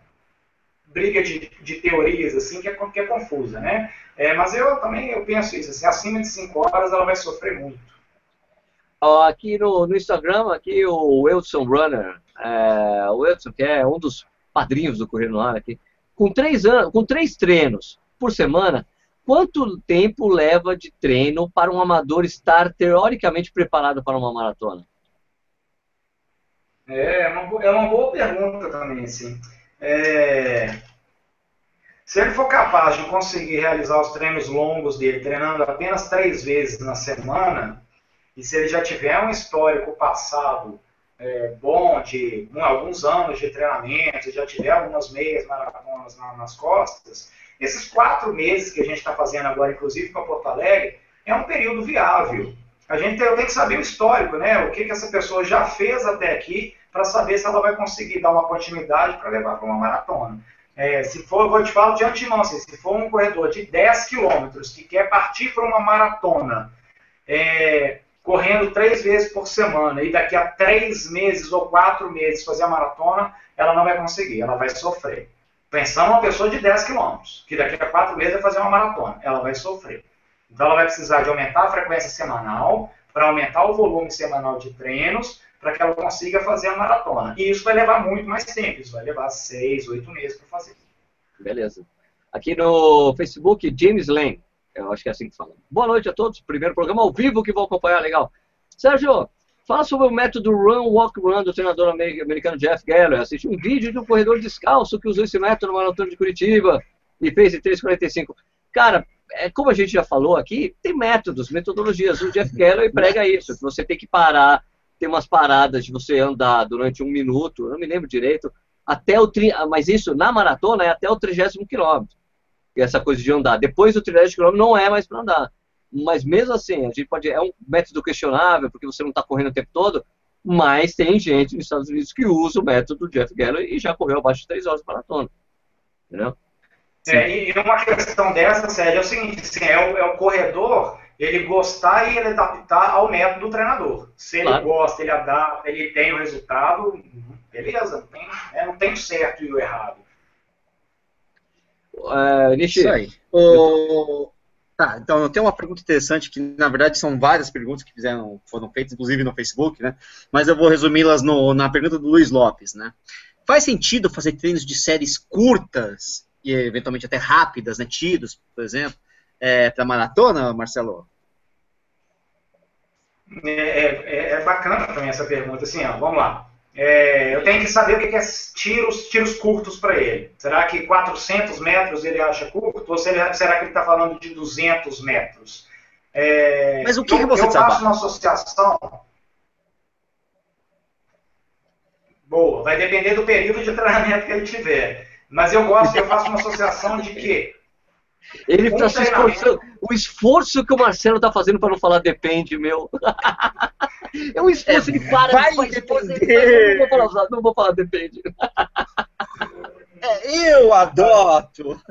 briga de, de teorias assim que é, que é confusa, né? É, mas eu também eu penso isso, assim, acima de 5 horas ela vai sofrer muito aqui no, no Instagram, aqui o Wilson Runner, é, o Wilson, que é um dos padrinhos do Correio no Ar aqui, com três, anos, com três treinos por semana, quanto tempo leva de treino para um amador estar teoricamente preparado para uma maratona? É, é uma, é uma boa pergunta também, assim. É, se ele for capaz de conseguir realizar os treinos longos dele, treinando apenas três vezes na semana, e se ele já tiver um histórico passado é, bom de um, alguns anos de treinamento, já tiver algumas meias maratonas na, nas costas, esses quatro meses que a gente está fazendo agora, inclusive com a Porto Alegre, é um período viável. A gente tem, que saber o histórico, né? O que, que essa pessoa já fez até aqui para saber se ela vai conseguir dar uma continuidade para levar para uma maratona. É, se for, vou te falar de antemão, assim, se for um corredor de 10 quilômetros que quer partir para uma maratona, é, correndo três vezes por semana e daqui a três meses ou quatro meses fazer a maratona, ela não vai conseguir, ela vai sofrer. Pensando uma pessoa de 10 quilômetros, que daqui a quatro meses vai fazer uma maratona, ela vai sofrer. Então ela vai precisar de aumentar a frequência semanal, para aumentar o volume semanal de treinos, para que ela consiga fazer a maratona. E isso vai levar muito mais tempo, isso vai levar seis, oito meses para fazer. Beleza. Aqui no Facebook, James Lane. Eu acho que é assim que fala. Boa noite a todos. Primeiro programa ao vivo que vou acompanhar, legal. Sérgio, fala sobre o método Run, Walk, Run do treinador americano Jeff Geller. Assisti um vídeo de um corredor descalço que usou esse método no Maratona de Curitiba e fez em 3,45. Cara, é, como a gente já falou aqui, tem métodos, metodologias. O Jeff Geller prega isso, que você tem que parar, tem umas paradas de você andar durante um minuto, não me lembro direito, até o tri... mas isso na maratona é até o trigésimo quilômetro essa coisa de andar. Depois do trilhão de quilômetro não é mais para andar. Mas mesmo assim, a gente pode. É um método questionável, porque você não está correndo o tempo todo, mas tem gente nos Estados Unidos que usa o método do Jeff Galloway e já correu abaixo de 3 horas de maratona. Entendeu? É, e uma questão dessa, Sérgio, é o seguinte, assim, é, o, é o corredor ele gostar e ele adaptar ao método do treinador. Se ele claro. gosta, ele adapta, ele tem o resultado, beleza, não tem, é, não tem o certo e o errado. Uh, Isso aí. O... Tá, então eu tenho uma pergunta interessante que na verdade são várias perguntas que fizeram, foram feitas, inclusive no Facebook, né? Mas eu vou resumi-las na pergunta do Luiz Lopes, né? Faz sentido fazer treinos de séries curtas e eventualmente até rápidas, né? Tiros, por exemplo, é, para maratona, Marcelo? É, é, é, bacana também essa pergunta, assim, ó, vamos lá. É, eu tenho que saber o que é tiros, tiros curtos para ele. Será que 400 metros ele acha curto? Ou será, será que ele está falando de 200 metros? É, Mas o que, eu, que você Eu faço uma associação. Boa, vai depender do período de treinamento que ele tiver. Mas eu gosto, eu faço uma associação de que ele está se esforçando. O esforço que o Marcelo está fazendo para não falar depende, meu. <laughs> é um esforço, é, ele para. Vai de depender. Não vou falar, não vou falar depende. É, eu adoto.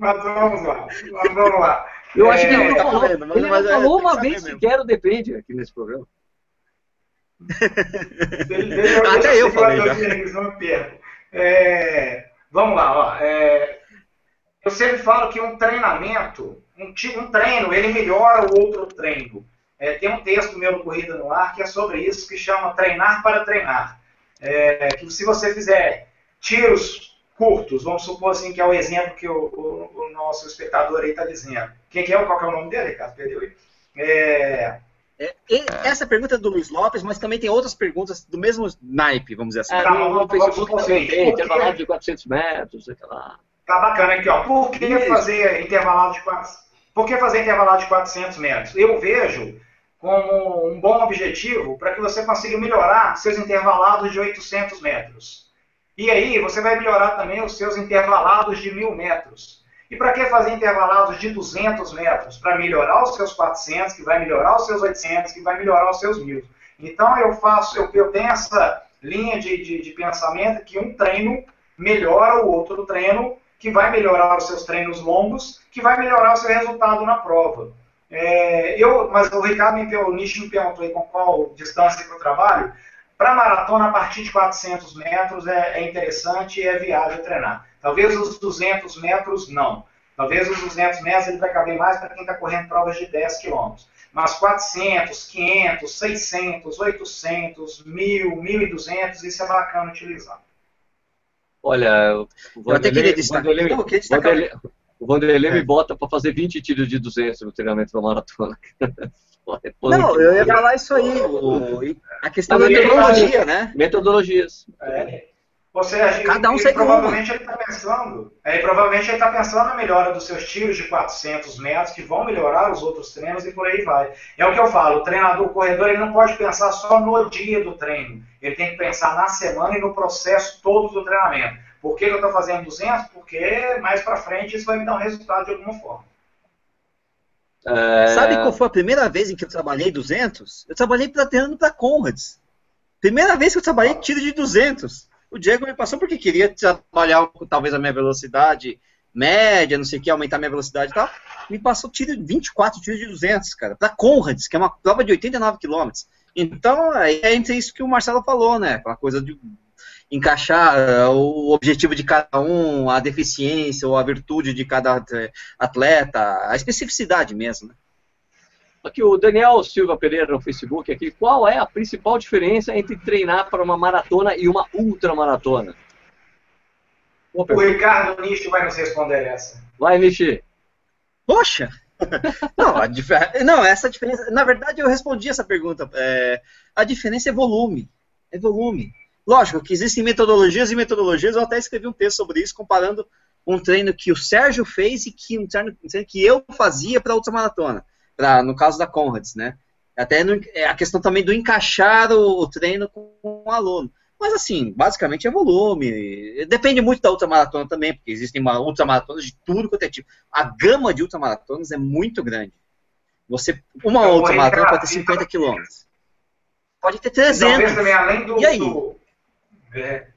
Mas vamos lá. Mas vamos lá. Eu acho que ele não tá falou, vendo, mas, ele mas, falou é, uma vez sequer o depende aqui nesse programa. Até eu falei já. É, vamos lá, ó. É, eu sempre falo que um treinamento, um, um treino, ele melhora o outro treino. É, tem um texto meu no Corrida no Ar que é sobre isso, que chama Treinar para Treinar. É, que se você fizer tiros curtos, vamos supor assim que é o exemplo que o, o, o nosso espectador aí está dizendo. Quem que é? Qual que é o nome dele, Ricardo? Perdeu aí. É, é, essa pergunta é do Luiz Lopes, mas também tem outras perguntas do mesmo naipe, vamos dizer assim. É, tá, no, no Facebook também tem, intervalado de 400 metros, sei lá. Tá bacana aqui, ó. Por que fazer intervalado de 400? Por que fazer intervalado de 400 metros? Eu vejo como um bom objetivo para que você consiga melhorar seus intervalados de 800 metros. E aí você vai melhorar também os seus intervalados de 1000 metros. E para que fazer intervalados de 200 metros? Para melhorar os seus 400, que vai melhorar os seus 800, que vai melhorar os seus 1000. Então eu faço, eu, eu tenho essa linha de, de, de pensamento que um treino melhora o outro treino que vai melhorar os seus treinos longos, que vai melhorar o seu resultado na prova. É, eu, mas o Ricardo me o Nish me perguntou aí com qual distância que eu trabalho. Para maratona, a partir de 400 metros é, é interessante e é viável treinar. Talvez os 200 metros, não. Talvez os 200 metros ele vai caber mais para quem está correndo provas de 10 quilômetros. Mas 400, 500, 600, 800, 1000, 1200, isso é bacana utilizar. Olha, o Vanderlei, Vanderlei, Vanderlei, o Vanderlei é. me bota para fazer 20 tiros de 200 no treinamento da maratona. <laughs> Não, eu ia falar isso aí. O, a questão da metodologia, né? Metodologias. É. Ou seja, Cada um ele, provavelmente ele está pensando, é, provavelmente ele está pensando na melhora dos seus tiros de 400 metros, que vão melhorar os outros treinos e por aí vai. É o que eu falo, o treinador, o corredor, ele não pode pensar só no dia do treino. Ele tem que pensar na semana e no processo todo do treinamento. Por que eu estou fazendo 200? Porque mais para frente isso vai me dar um resultado de alguma forma. É... Sabe qual foi a primeira vez em que eu trabalhei 200? Eu trabalhei treinando para Conrads. Primeira vez que eu trabalhei tiro de 200. O Diego me passou porque queria trabalhar talvez a minha velocidade média, não sei o que, aumentar minha velocidade e tal. Me passou tiro, 24 tiros de 200, cara, para Conrads, que é uma prova de 89 km. Então, é entre isso que o Marcelo falou, né? Aquela coisa de encaixar uh, o objetivo de cada um, a deficiência ou a virtude de cada atleta, a especificidade mesmo, né? Aqui o Daniel Silva Pereira no Facebook aqui, qual é a principal diferença entre treinar para uma maratona e uma ultramaratona? O Ricardo Nishi vai nos responder essa. Vai, Nishi. Poxa! <laughs> não, a dif... não, essa diferença. Na verdade, eu respondi essa pergunta. É... A diferença é volume. É volume. Lógico que existem metodologias e metodologias. Eu até escrevi um texto sobre isso, comparando um treino que o Sérgio fez e que um treino, um treino que eu fazia para outra maratona. Pra, no caso da Conrads, né? Até no, é a questão também do encaixar o, o treino com o aluno. Mas assim, basicamente é volume. Depende muito da ultramaratona também, porque existem ultramaratonas de tudo quanto é tipo. A gama de ultramaratonas é muito grande. Você, uma então, ultramaratona pode ter 50 quilômetros. Pode ter 300. também, além do, e aí? Do, é,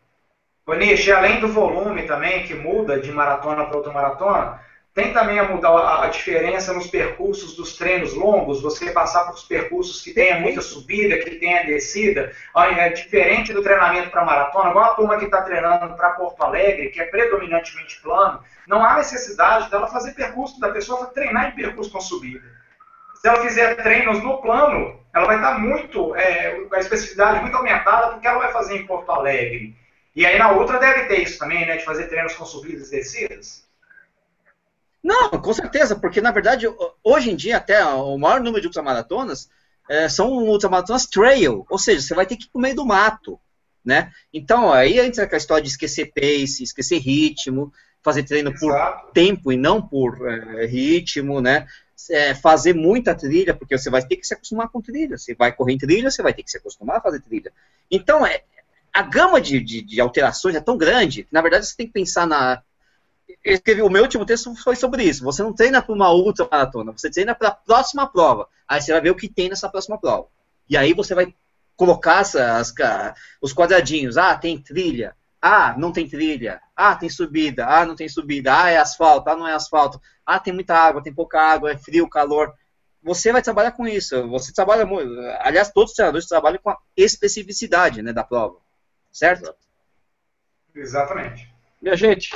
Nish, além do volume também, que muda de maratona para outra maratona, tem também a mudar a diferença nos percursos dos treinos longos, você passar por percursos que tenha muita subida, que tenha descida, é diferente do treinamento para maratona, igual a turma que está treinando para Porto Alegre, que é predominantemente plano, não há necessidade dela fazer percurso, da pessoa treinar em percurso com subida. Se ela fizer treinos no plano, ela vai estar muito, é, a especificidade muito aumentada, porque ela vai fazer em Porto Alegre. E aí na outra deve ter isso também, né, de fazer treinos com subidas e descidas. Não, com certeza, porque na verdade, hoje em dia, até o maior número de ultramaratonas é, são ultramaratonas trail, ou seja, você vai ter que ir pro meio do mato, né? Então, aí entra a história de esquecer pace, esquecer ritmo, fazer treino Exato. por tempo e não por é, ritmo, né? É, fazer muita trilha, porque você vai ter que se acostumar com trilha. Você vai correr em trilha, você vai ter que se acostumar a fazer trilha. Então, é, a gama de, de, de alterações é tão grande que, na verdade, você tem que pensar na, escrevi, o meu último texto foi sobre isso. Você não treina para uma ultra maratona, você treina para a próxima prova. Aí você vai ver o que tem nessa próxima prova. E aí você vai colocar as, as, os quadradinhos. Ah, tem trilha. Ah, não tem trilha. Ah, tem subida. Ah, não tem subida. Ah, é asfalto. Ah, não é asfalto. Ah, tem muita água, tem pouca água, é frio, calor. Você vai trabalhar com isso. Você trabalha muito. Aliás, todos os treinadores trabalham com a especificidade né, da prova. Certo? Exatamente. Minha gente,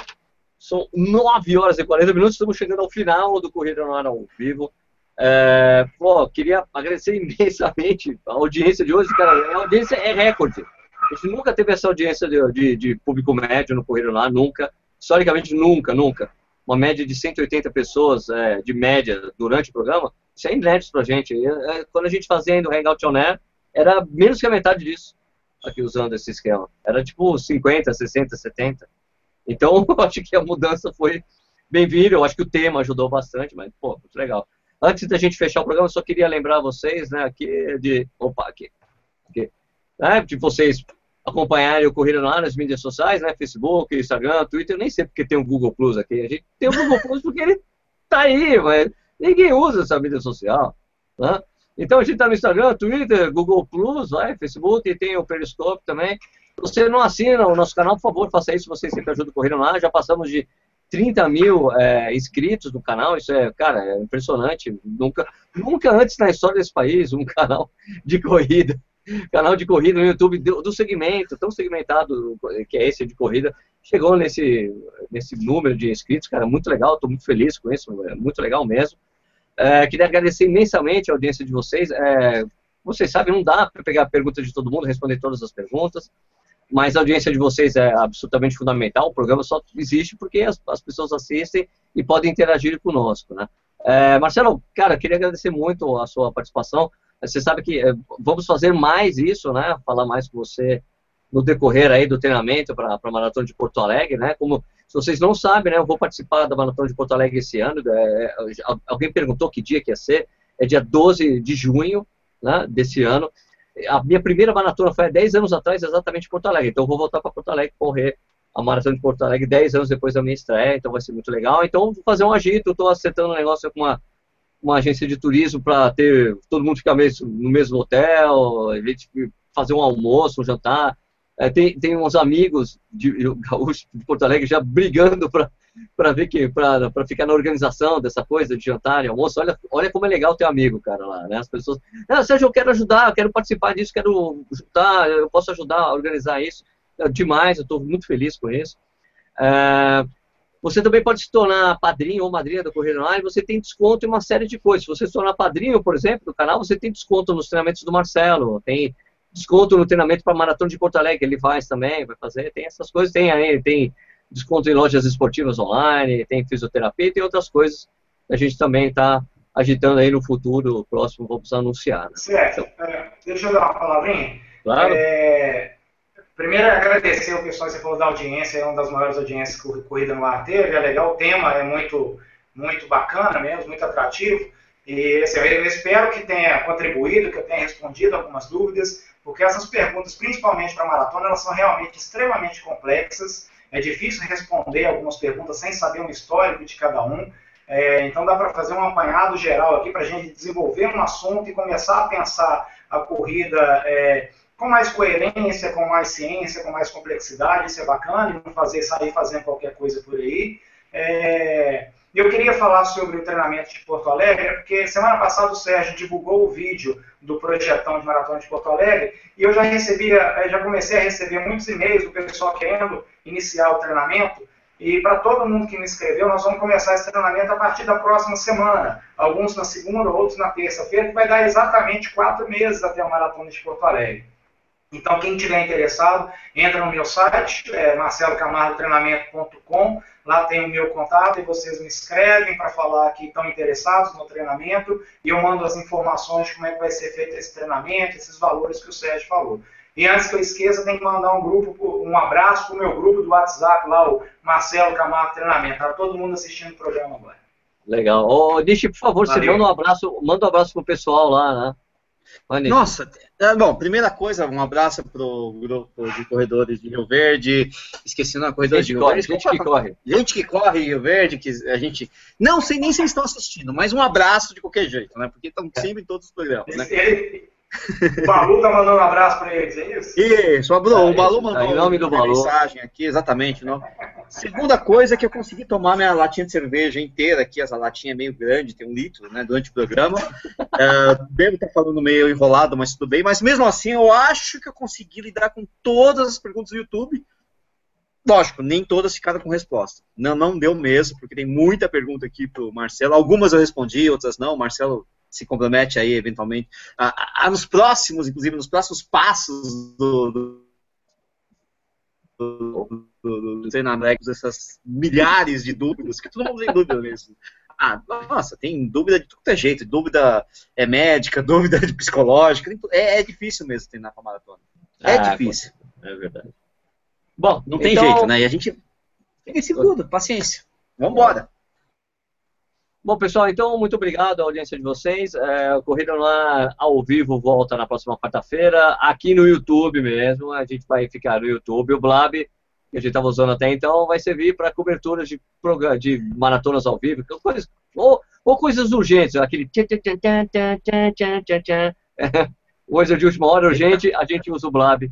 são 9 horas e 40 minutos, estamos chegando ao final do Corrida no Ar ao vivo. É, pô, queria agradecer imensamente a audiência de hoje, cara. A audiência é recorde. A gente nunca teve essa audiência de, de, de público médio no no Ar, nunca. Historicamente, nunca, nunca. Uma média de 180 pessoas é, de média durante o programa, isso é inédito pra gente. É, quando a gente fazia o Hangout On Air, era menos que a metade disso, aqui usando esse esquema. Era tipo 50, 60, 70. Então, <laughs> eu acho que a mudança foi bem-vinda. Eu acho que o tema ajudou bastante, mas, pô, muito legal. Antes da gente fechar o programa, eu só queria lembrar vocês, né, aqui de. Opa, aqui. aqui né, de vocês acompanharem o Corrida Ar nas mídias sociais, né, Facebook, Instagram, Twitter. Eu nem sei porque tem o Google Plus aqui. A gente tem o Google Plus porque ele tá aí, mas ninguém usa essa mídia social. Né? Então a gente está no Instagram, Twitter, Google Plus, vai, Facebook, e tem o Periscope também você não assina o nosso canal, por favor, faça isso, vocês sempre ajudam o Corrida lá. Já passamos de 30 mil é, inscritos no canal, isso é, cara, é impressionante. Nunca, nunca antes na história desse país um <laughs> canal de corrida, canal de corrida no YouTube do, do segmento, tão segmentado que é esse de corrida, chegou nesse, nesse número de inscritos, cara, muito legal, estou muito feliz com isso, é muito legal mesmo. É, queria agradecer imensamente a audiência de vocês. É, vocês sabem, não dá para pegar a pergunta de todo mundo, responder todas as perguntas mas a audiência de vocês é absolutamente fundamental. O programa só existe porque as, as pessoas assistem e podem interagir conosco, né? É, Marcelo, cara, queria agradecer muito a sua participação. Você sabe que é, vamos fazer mais isso, né? Falar mais com você no decorrer aí do treinamento para a Maratona de Porto Alegre, né? Como se vocês não sabem, né? Eu vou participar da Maratona de Porto Alegre esse ano. É, alguém perguntou que dia que ia ser. É dia 12 de junho né, desse ano a minha primeira maratona foi há 10 anos atrás, exatamente em Porto Alegre. Então eu vou voltar para Porto Alegre correr a maratona de Porto Alegre 10 anos depois da minha estreia, então vai ser muito legal. Então vou fazer um agito, estou acertando um negócio com uma, uma agência de turismo para ter todo mundo ficar mesmo, no mesmo hotel, a gente fazer um almoço, um jantar. É, tem, tem uns amigos de, <laughs> gaúchos de Porto Alegre já brigando para para ver que para ficar na organização dessa coisa de jantar e almoço. Olha, olha como é legal ter amigo, cara, lá, né? As pessoas, ah, Sérgio, eu quero ajudar, eu quero participar disso, quero ajudar, eu posso ajudar a organizar isso. É demais, eu estou muito feliz com isso. É, você também pode se tornar padrinho ou madrinha do Correio Online, você tem desconto em uma série de coisas. Se você se tornar padrinho, por exemplo, do canal, você tem desconto nos treinamentos do Marcelo, tem desconto no treinamento para Maratona de Porto Alegre, ele faz também, vai fazer, tem essas coisas, tem aí, tem desconto em lojas esportivas online, tem fisioterapia e tem outras coisas a gente também está agitando aí no futuro próximo, vamos anunciar. Né? Certo. Então, é, deixa eu dar uma palavrinha. Claro. É, primeiro, agradecer o pessoal, você falou da audiência, é uma das maiores audiências que o Corrida no Ar teve, é legal, o tema é muito, muito bacana mesmo, muito atrativo. E assim, eu espero que tenha contribuído, que eu tenha respondido algumas dúvidas, porque essas perguntas, principalmente para a maratona, elas são realmente extremamente complexas é difícil responder algumas perguntas sem saber um histórico de cada um. É, então dá para fazer um apanhado geral aqui para a gente desenvolver um assunto e começar a pensar a corrida é, com mais coerência, com mais ciência, com mais complexidade. Isso é bacana e não fazer sair fazendo qualquer coisa por aí. É, E eu queria falar sobre o treinamento de Porto Alegre, porque semana passada o Sérgio divulgou o vídeo do projetão de maratona de Porto Alegre e eu já recebia, eh, já comecei a receber muitos e-mails do pessoal querendo iniciar o treinamento. E para todo mundo que me inscreveu, nós vamos começar esse treinamento a partir da próxima semana. Alguns na segunda, outros na terça-feira, que vai dar exatamente quatro meses até a maratona de Porto Alegre. Então, quem tiver interessado, entra no meu site, é. Lá tem o meu contato e vocês me escrevem para falar que estão interessados no treinamento e eu mando as informações de como é que vai ser feito esse treinamento, esses valores que o Sérgio falou. E antes que eu esqueça, tem que mandar um grupo, um abraço para o meu grupo do WhatsApp lá, o Marcelo Camargo Treinamento. Tá todo mundo assistindo o programa agora. Legal. Oh, deixa, por favor, Valeu. você manda um abraço, manda um abraço pro pessoal lá, né? Nossa, bom, primeira coisa, um abraço pro grupo de corredores de Rio Verde. Esqueci uma corredor de Rio corre, Verde. Gente que corre. Gente que corre Rio Verde, que a gente. Não sei nem se eles estão assistindo, mas um abraço de qualquer jeito, né? Porque estão sempre em todos os programas. Né? O Balu tá mandando um abraço para eles, é isso? Isso, o Balu, o Balu mandou em nome do Balu. mensagem aqui, exatamente. Não? Segunda coisa é que eu consegui tomar minha latinha de cerveja inteira aqui, essa latinha é meio grande, tem um litro, né, durante o programa. Uh, <laughs> devo estar falando meio enrolado, mas tudo bem. Mas mesmo assim, eu acho que eu consegui lidar com todas as perguntas do YouTube. Lógico, nem todas ficaram com resposta. Não, não deu mesmo, porque tem muita pergunta aqui pro Marcelo. Algumas eu respondi, outras não. O Marcelo se compromete aí, eventualmente, a, a, nos próximos, inclusive, nos próximos passos do, do do, do, do treinamento, essas milhares de dúvidas, que todo mundo tem dúvida mesmo. Ah, nossa, tem dúvida de tudo é jeito, dúvida é médica, dúvida de psicológica, é, é difícil mesmo treinar para maratona. É ah, difícil. É verdade. Bom, não tem então... jeito, né? E a gente fica seguro, paciência. Vamos embora. Bom, pessoal, então, muito obrigado à audiência de vocês. É, Corrida Ar ao vivo volta na próxima quarta-feira, aqui no YouTube mesmo. A gente vai ficar no YouTube. O Blab, que a gente estava usando até então, vai servir para coberturas de, de maratonas ao vivo, coisas, ou, ou coisas urgentes, aquele. Coisa <laughs> de última hora urgente, a gente usa o Blab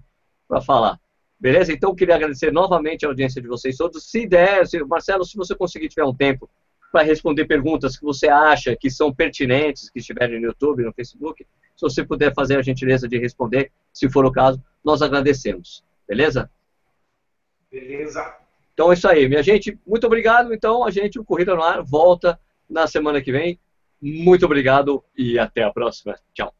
para falar. Beleza? Então, queria agradecer novamente a audiência de vocês todos. Se der, se, Marcelo, se você conseguir tiver um tempo para responder perguntas que você acha que são pertinentes, que estiverem no YouTube, no Facebook. Se você puder fazer a gentileza de responder, se for o caso, nós agradecemos. Beleza? Beleza. Então é isso aí, minha gente. Muito obrigado. Então a gente, o Corrida no Ar, volta na semana que vem. Muito obrigado e até a próxima. Tchau.